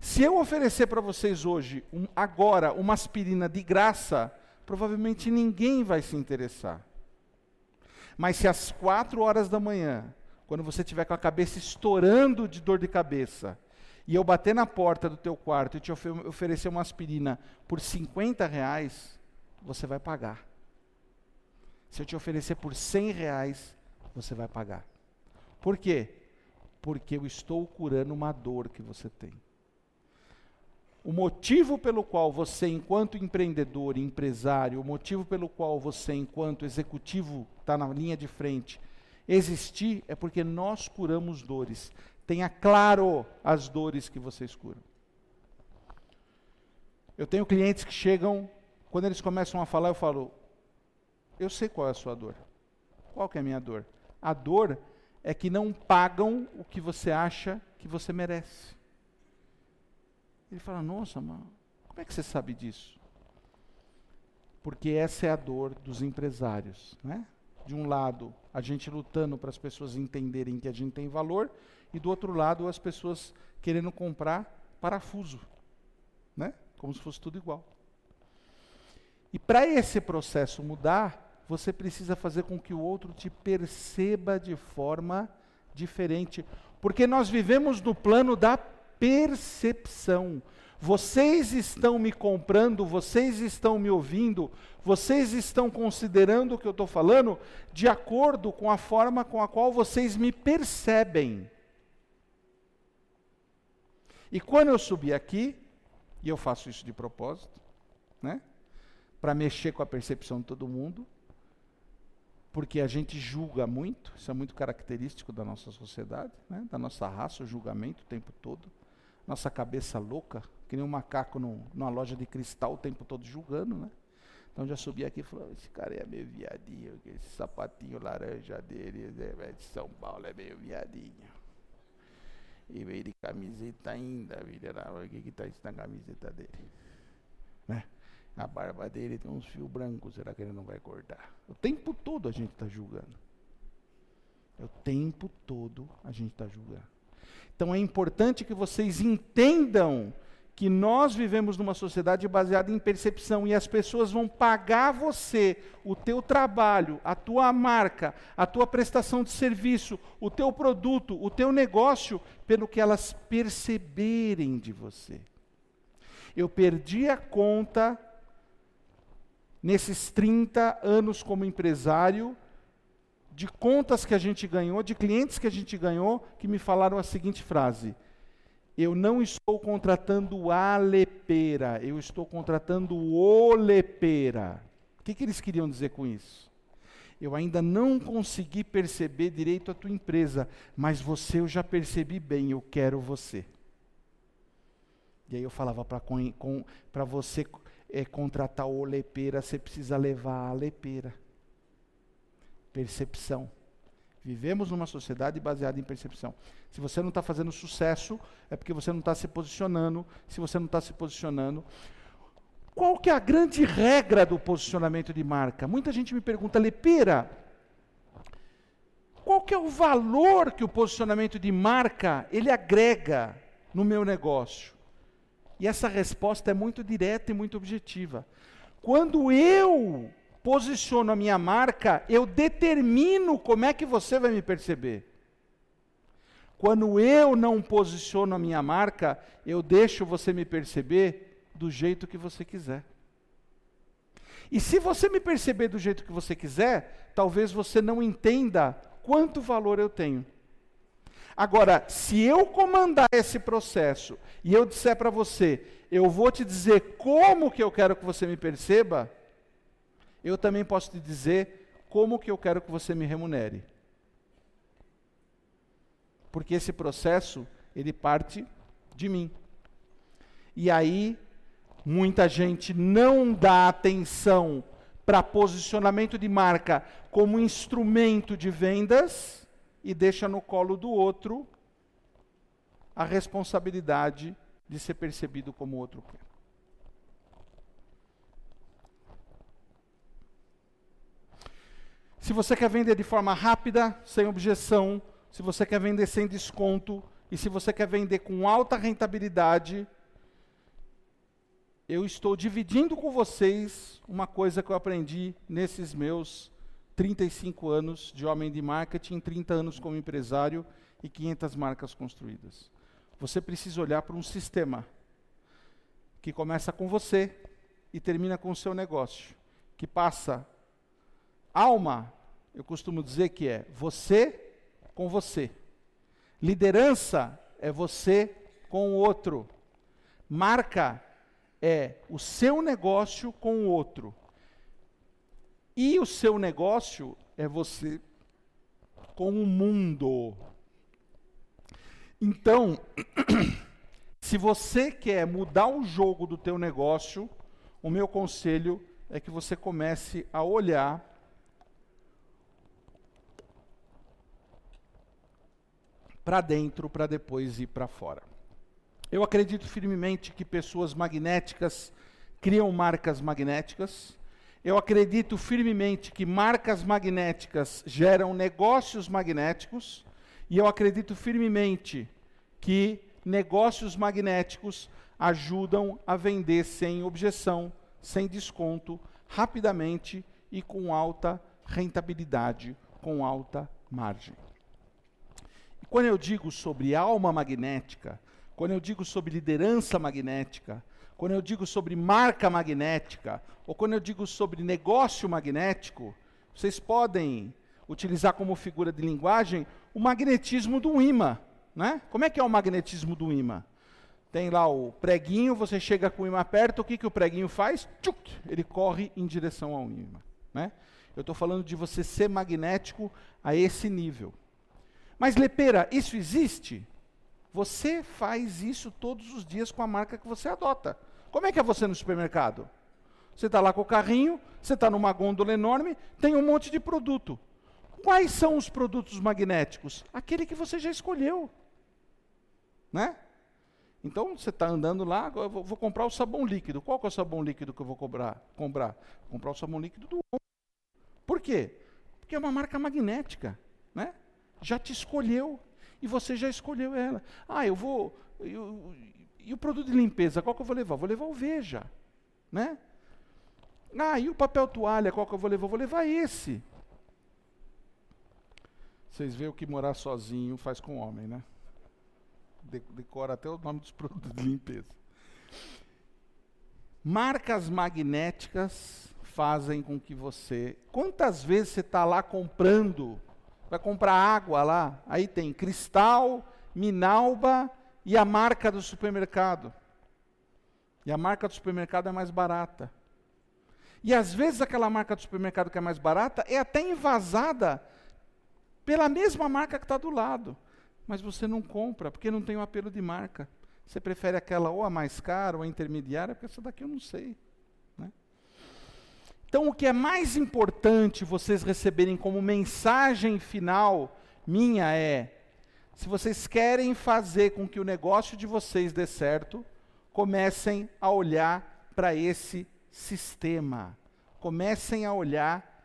Se eu oferecer para vocês hoje, um, agora, uma aspirina de graça, provavelmente ninguém vai se interessar. Mas se às quatro horas da manhã quando você tiver com a cabeça estourando de dor de cabeça, e eu bater na porta do teu quarto e te oferecer uma aspirina por 50 reais, você vai pagar. Se eu te oferecer por 100 reais, você vai pagar. Por quê? Porque eu estou curando uma dor que você tem. O motivo pelo qual você, enquanto empreendedor, empresário, o motivo pelo qual você, enquanto executivo, está na linha de frente, existir é porque nós curamos dores. Tenha claro as dores que vocês curam. Eu tenho clientes que chegam, quando eles começam a falar, eu falo: Eu sei qual é a sua dor. Qual que é a minha dor? A dor é que não pagam o que você acha que você merece. Ele fala: Nossa, mano, como é que você sabe disso? Porque essa é a dor dos empresários, né? De um lado, a gente lutando para as pessoas entenderem que a gente tem valor, e do outro lado, as pessoas querendo comprar parafuso, né? Como se fosse tudo igual. E para esse processo mudar, você precisa fazer com que o outro te perceba de forma diferente, porque nós vivemos no plano da percepção. Vocês estão me comprando, vocês estão me ouvindo, vocês estão considerando o que eu estou falando de acordo com a forma com a qual vocês me percebem. E quando eu subir aqui, e eu faço isso de propósito, né? Para mexer com a percepção de todo mundo, porque a gente julga muito, isso é muito característico da nossa sociedade, né? da nossa raça, o julgamento o tempo todo. Nossa cabeça louca, que nem um macaco no, numa loja de cristal o tempo todo julgando, né? Então já subi aqui e falei, esse cara é meio viadinho, esse sapatinho laranja dele é de São Paulo, é meio viadinho. E veio de camiseta ainda, o que que tá isso na camiseta dele? Né? A barba dele tem uns fios brancos, será que ele não vai cortar? O tempo todo a gente está julgando. O tempo todo a gente está julgando. Então é importante que vocês entendam que nós vivemos numa sociedade baseada em percepção e as pessoas vão pagar você, o teu trabalho, a tua marca, a tua prestação de serviço, o teu produto, o teu negócio, pelo que elas perceberem de você. Eu perdi a conta nesses 30 anos como empresário de contas que a gente ganhou, de clientes que a gente ganhou, que me falaram a seguinte frase: eu não estou contratando a lepeira, eu estou contratando o lepeira. O que, que eles queriam dizer com isso? Eu ainda não consegui perceber direito a tua empresa, mas você eu já percebi bem, eu quero você. E aí eu falava para você é, contratar o lepeira, você precisa levar a lepeira. Percepção. Vivemos numa sociedade baseada em percepção. Se você não está fazendo sucesso, é porque você não está se posicionando. Se você não está se posicionando, qual que é a grande regra do posicionamento de marca? Muita gente me pergunta, Lepira, qual que é o valor que o posicionamento de marca ele agrega no meu negócio? E essa resposta é muito direta e muito objetiva. Quando eu posiciono a minha marca, eu determino como é que você vai me perceber. Quando eu não posiciono a minha marca, eu deixo você me perceber do jeito que você quiser. E se você me perceber do jeito que você quiser, talvez você não entenda quanto valor eu tenho. Agora, se eu comandar esse processo e eu disser para você, eu vou te dizer como que eu quero que você me perceba, eu também posso te dizer como que eu quero que você me remunere. Porque esse processo, ele parte de mim. E aí, muita gente não dá atenção para posicionamento de marca como instrumento de vendas e deixa no colo do outro a responsabilidade de ser percebido como outro. Se você quer vender de forma rápida, sem objeção, se você quer vender sem desconto e se você quer vender com alta rentabilidade, eu estou dividindo com vocês uma coisa que eu aprendi nesses meus 35 anos de homem de marketing, 30 anos como empresário e 500 marcas construídas. Você precisa olhar para um sistema que começa com você e termina com o seu negócio, que passa Alma, eu costumo dizer que é você com você. Liderança é você com o outro. Marca é o seu negócio com o outro. E o seu negócio é você com o mundo. Então, se você quer mudar o jogo do teu negócio, o meu conselho é que você comece a olhar para dentro para depois ir para fora. Eu acredito firmemente que pessoas magnéticas criam marcas magnéticas. Eu acredito firmemente que marcas magnéticas geram negócios magnéticos. E eu acredito firmemente que negócios magnéticos ajudam a vender sem objeção, sem desconto, rapidamente e com alta rentabilidade, com alta margem. Quando eu digo sobre alma magnética, quando eu digo sobre liderança magnética, quando eu digo sobre marca magnética, ou quando eu digo sobre negócio magnético, vocês podem utilizar como figura de linguagem o magnetismo do imã. Né? Como é que é o magnetismo do imã? Tem lá o preguinho, você chega com o imã perto, o que, que o preguinho faz? Tchuc, ele corre em direção ao imã. Né? Eu estou falando de você ser magnético a esse nível. Mas Lepeira, isso existe? Você faz isso todos os dias com a marca que você adota. Como é que é você no supermercado? Você está lá com o carrinho, você está numa gôndola enorme, tem um monte de produto. Quais são os produtos magnéticos? Aquele que você já escolheu. Né? Então você está andando lá, eu vou, vou, comprar o sabão líquido. Qual é o sabão líquido que eu vou comprar? comprar? Comprar o sabão líquido do Omo. Por quê? Porque é uma marca magnética, né? Já te escolheu e você já escolheu ela. Ah, eu vou. Eu, e o produto de limpeza, qual que eu vou levar? Vou levar o Veja, né? Ah, e o papel toalha, qual que eu vou levar? Vou levar esse. Vocês veem o que morar sozinho faz com o homem, né? Decora até o nome dos produtos de limpeza. Marcas magnéticas fazem com que você. Quantas vezes você está lá comprando? Vai comprar água lá? Aí tem cristal, minalba e a marca do supermercado. E a marca do supermercado é mais barata. E às vezes aquela marca do supermercado que é mais barata é até envasada pela mesma marca que está do lado. Mas você não compra, porque não tem o um apelo de marca. Você prefere aquela ou a mais cara ou a intermediária, porque essa daqui eu não sei. Então, o que é mais importante vocês receberem como mensagem final minha é: se vocês querem fazer com que o negócio de vocês dê certo, comecem a olhar para esse sistema. Comecem a olhar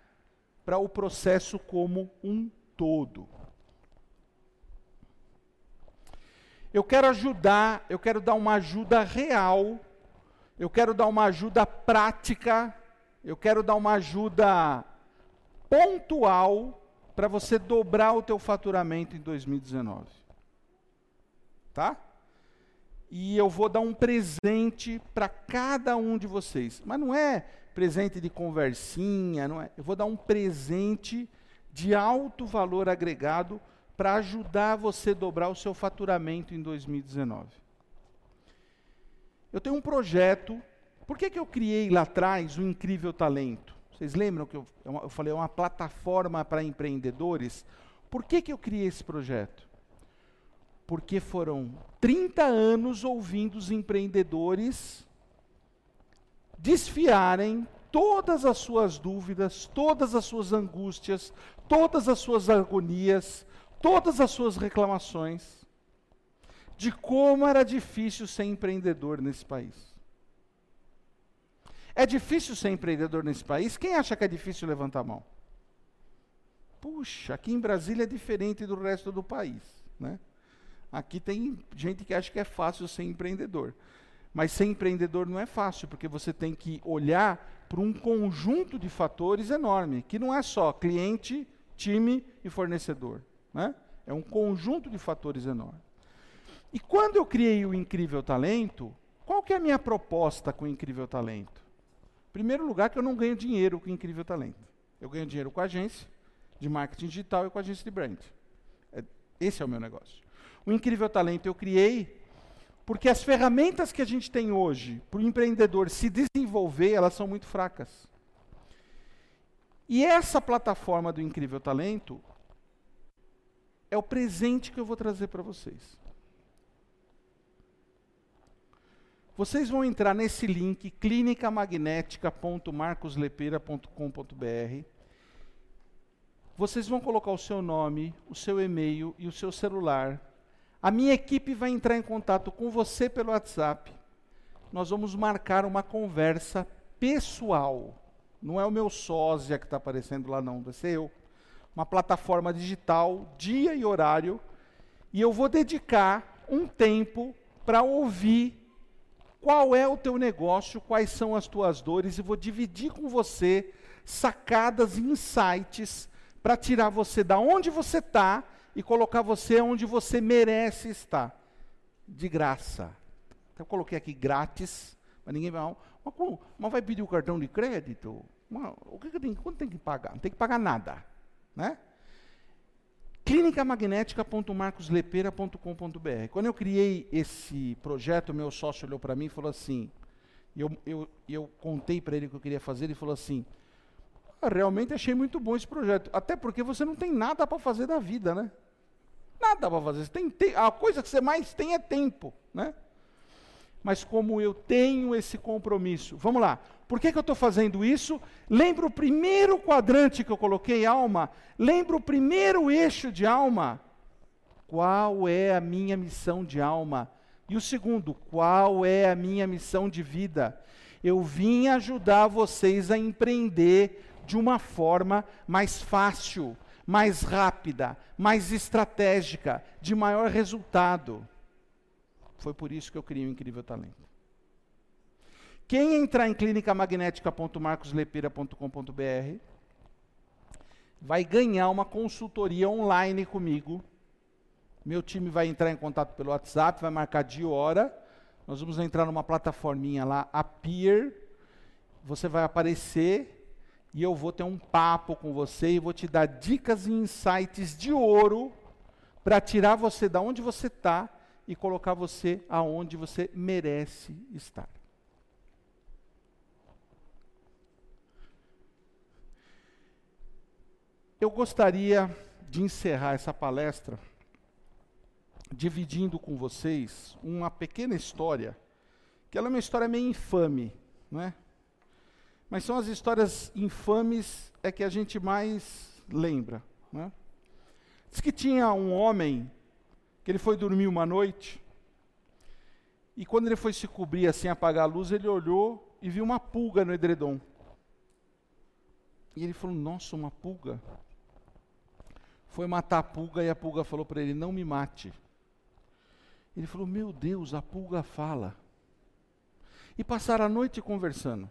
para o processo como um todo. Eu quero ajudar, eu quero dar uma ajuda real, eu quero dar uma ajuda prática, eu quero dar uma ajuda pontual para você dobrar o teu faturamento em 2019. Tá? E eu vou dar um presente para cada um de vocês. Mas não é presente de conversinha, não é. Eu vou dar um presente de alto valor agregado para ajudar você a dobrar o seu faturamento em 2019. Eu tenho um projeto. Por que, que eu criei lá atrás o Incrível Talento? Vocês lembram que eu, eu falei, é uma plataforma para empreendedores? Por que, que eu criei esse projeto? Porque foram 30 anos ouvindo os empreendedores desfiarem todas as suas dúvidas, todas as suas angústias, todas as suas agonias, todas as suas reclamações de como era difícil ser empreendedor nesse país. É difícil ser empreendedor nesse país? Quem acha que é difícil levantar a mão? Puxa, aqui em Brasília é diferente do resto do país, né? Aqui tem gente que acha que é fácil ser empreendedor. Mas ser empreendedor não é fácil, porque você tem que olhar para um conjunto de fatores enorme, que não é só cliente, time e fornecedor. Né? É um conjunto de fatores enorme. E quando eu criei o Incrível Talento, qual que é a minha proposta com o Incrível Talento? Primeiro lugar, que eu não ganho dinheiro com Incrível Talento. Eu ganho dinheiro com a agência de marketing digital e com a agência de brand. É, esse é o meu negócio. O Incrível Talento eu criei porque as ferramentas que a gente tem hoje para o empreendedor se desenvolver, elas são muito fracas. E essa plataforma do Incrível Talento é o presente que eu vou trazer para vocês. Vocês vão entrar nesse link clinicamagnética.marcoslepeira.com.br. Vocês vão colocar o seu nome, o seu e-mail e o seu celular a minha equipe vai entrar em contato com você pelo WhatsApp. Nós vamos marcar uma conversa pessoal. Não é o meu sósia que está aparecendo lá, não, vai ser eu. Uma plataforma digital, dia e horário. E eu vou dedicar um tempo para ouvir qual é o teu negócio, quais são as tuas dores, e vou dividir com você sacadas, insights, para tirar você da onde você está e colocar você onde você merece estar, de graça. Então, eu coloquei aqui grátis, mas ninguém vai. Mas, mas vai pedir o cartão de crédito? Mas, o que, que tem, quanto tem que pagar? Não tem que pagar nada. Né? clinicamagnética.marcoslepeira.com.br. Quando eu criei esse projeto, meu sócio olhou para mim e falou assim, eu, eu, eu contei para ele o que eu queria fazer, ele falou assim, ah, realmente achei muito bom esse projeto, até porque você não tem nada para fazer da vida, né? Nada para fazer. Você tem te... A coisa que você mais tem é tempo. Né? Mas como eu tenho esse compromisso, vamos lá. Por que, que eu estou fazendo isso? Lembra o primeiro quadrante que eu coloquei, alma? Lembra o primeiro eixo de alma? Qual é a minha missão de alma? E o segundo, qual é a minha missão de vida? Eu vim ajudar vocês a empreender de uma forma mais fácil, mais rápida, mais estratégica, de maior resultado. Foi por isso que eu criei o Incrível Talento. Quem entrar em clinicamagnética.marcoslepeira.com.br vai ganhar uma consultoria online comigo. Meu time vai entrar em contato pelo WhatsApp, vai marcar de hora. Nós vamos entrar numa plataforminha lá, a Peer. Você vai aparecer e eu vou ter um papo com você e vou te dar dicas e insights de ouro para tirar você da onde você está e colocar você aonde você merece estar. Eu gostaria de encerrar essa palestra dividindo com vocês uma pequena história, que ela é uma história meio infame, não é? Mas são as histórias infames é que a gente mais lembra, não é? Diz que tinha um homem que ele foi dormir uma noite e quando ele foi se cobrir assim, apagar a luz, ele olhou e viu uma pulga no edredom. E ele falou: Nossa, uma pulga foi matar a pulga e a pulga falou para ele: Não me mate. Ele falou: Meu Deus, a pulga fala. E passaram a noite conversando.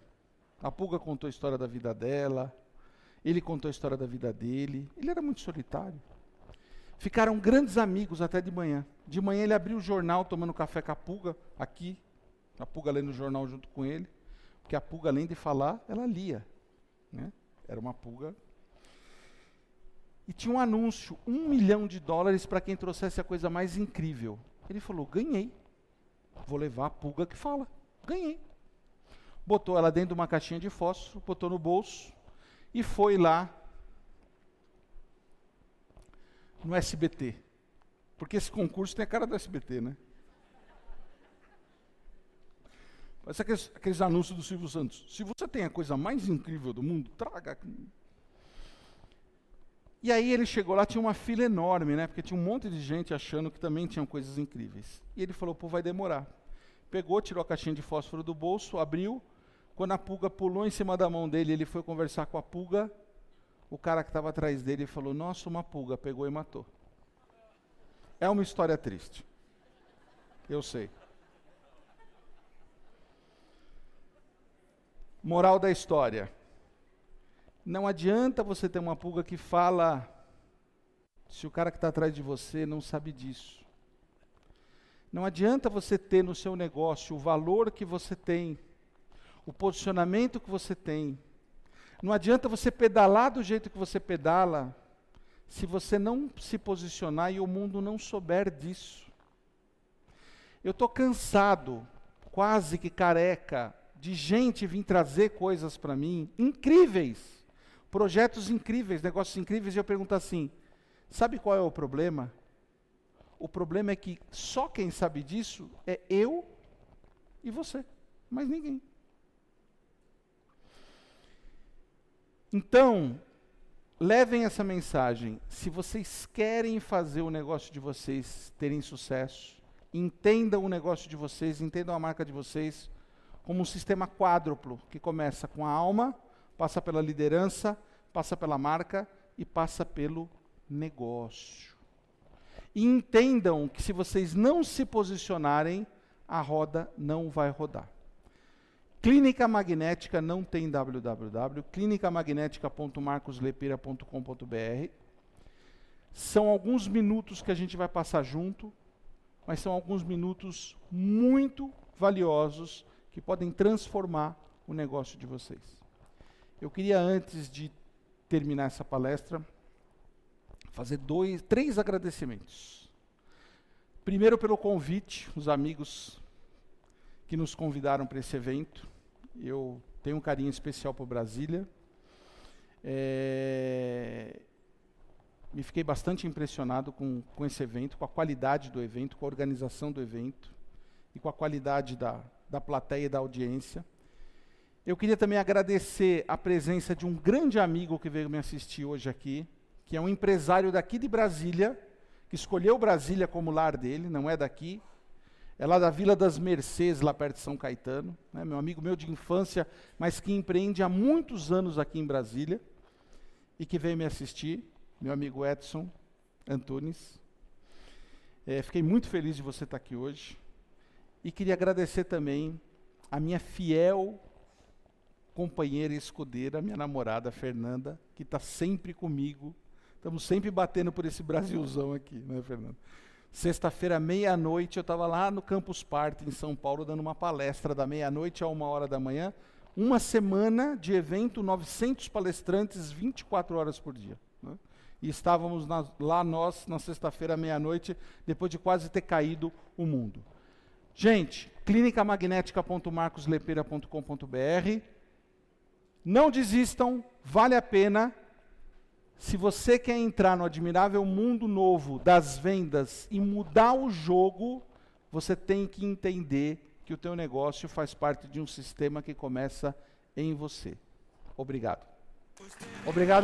A pulga contou a história da vida dela, ele contou a história da vida dele. Ele era muito solitário. Ficaram grandes amigos até de manhã. De manhã ele abriu o jornal tomando café com a pulga, aqui. A pulga lendo o jornal junto com ele. Porque a pulga, além de falar, ela lia. Né? Era uma pulga e tinha um anúncio, um milhão de dólares para quem trouxesse a coisa mais incrível. Ele falou: ganhei. Vou levar a pulga que fala. Ganhei. Botou ela dentro de uma caixinha de fósforo, botou no bolso e foi lá no SBT. Porque esse concurso tem a cara do SBT, né? Parece aqueles, aqueles anúncios do Silvio Santos. Se você tem a coisa mais incrível do mundo, traga. E aí ele chegou lá, tinha uma fila enorme, né? Porque tinha um monte de gente achando que também tinham coisas incríveis. E ele falou, pô, vai demorar. Pegou, tirou a caixinha de fósforo do bolso, abriu. Quando a pulga pulou em cima da mão dele, ele foi conversar com a pulga. O cara que estava atrás dele falou, nossa, uma pulga, pegou e matou. É uma história triste. Eu sei. Moral da história. Não adianta você ter uma pulga que fala se o cara que está atrás de você não sabe disso. Não adianta você ter no seu negócio o valor que você tem, o posicionamento que você tem. Não adianta você pedalar do jeito que você pedala, se você não se posicionar e o mundo não souber disso. Eu estou cansado, quase que careca, de gente vir trazer coisas para mim incríveis projetos incríveis, negócios incríveis, e eu pergunto assim: sabe qual é o problema? O problema é que só quem sabe disso é eu e você, mais ninguém. Então, levem essa mensagem. Se vocês querem fazer o negócio de vocês terem sucesso, entendam o negócio de vocês, entendam a marca de vocês como um sistema quádruplo que começa com a alma, passa pela liderança, passa pela marca e passa pelo negócio. E entendam que se vocês não se posicionarem, a roda não vai rodar. Clínica Magnética não tem www, clinicamagnética.marcoslepira.com.br. São alguns minutos que a gente vai passar junto, mas são alguns minutos muito valiosos que podem transformar o negócio de vocês. Eu queria, antes de terminar essa palestra, fazer dois, três agradecimentos. Primeiro pelo convite, os amigos que nos convidaram para esse evento. Eu tenho um carinho especial por Brasília. É, me fiquei bastante impressionado com, com esse evento, com a qualidade do evento, com a organização do evento e com a qualidade da, da plateia e da audiência. Eu queria também agradecer a presença de um grande amigo que veio me assistir hoje aqui, que é um empresário daqui de Brasília, que escolheu Brasília como lar dele, não é daqui. É lá da Vila das Mercês, lá perto de São Caetano, né? meu amigo meu de infância, mas que empreende há muitos anos aqui em Brasília e que veio me assistir, meu amigo Edson Antunes. É, fiquei muito feliz de você estar aqui hoje e queria agradecer também a minha fiel companheira e escudeira, minha namorada Fernanda, que está sempre comigo. Estamos sempre batendo por esse Brasilzão aqui, né, Fernanda? Sexta-feira, meia-noite, eu estava lá no Campus Party, em São Paulo, dando uma palestra da meia-noite a uma hora da manhã. Uma semana de evento, 900 palestrantes, 24 horas por dia. Né? E estávamos na, lá nós, na sexta-feira, meia-noite, depois de quase ter caído o mundo. Gente, clinicamagnética.marcoslepeira.com.br. Não desistam, vale a pena. Se você quer entrar no admirável mundo novo das vendas e mudar o jogo, você tem que entender que o teu negócio faz parte de um sistema que começa em você. Obrigado. Obrigado.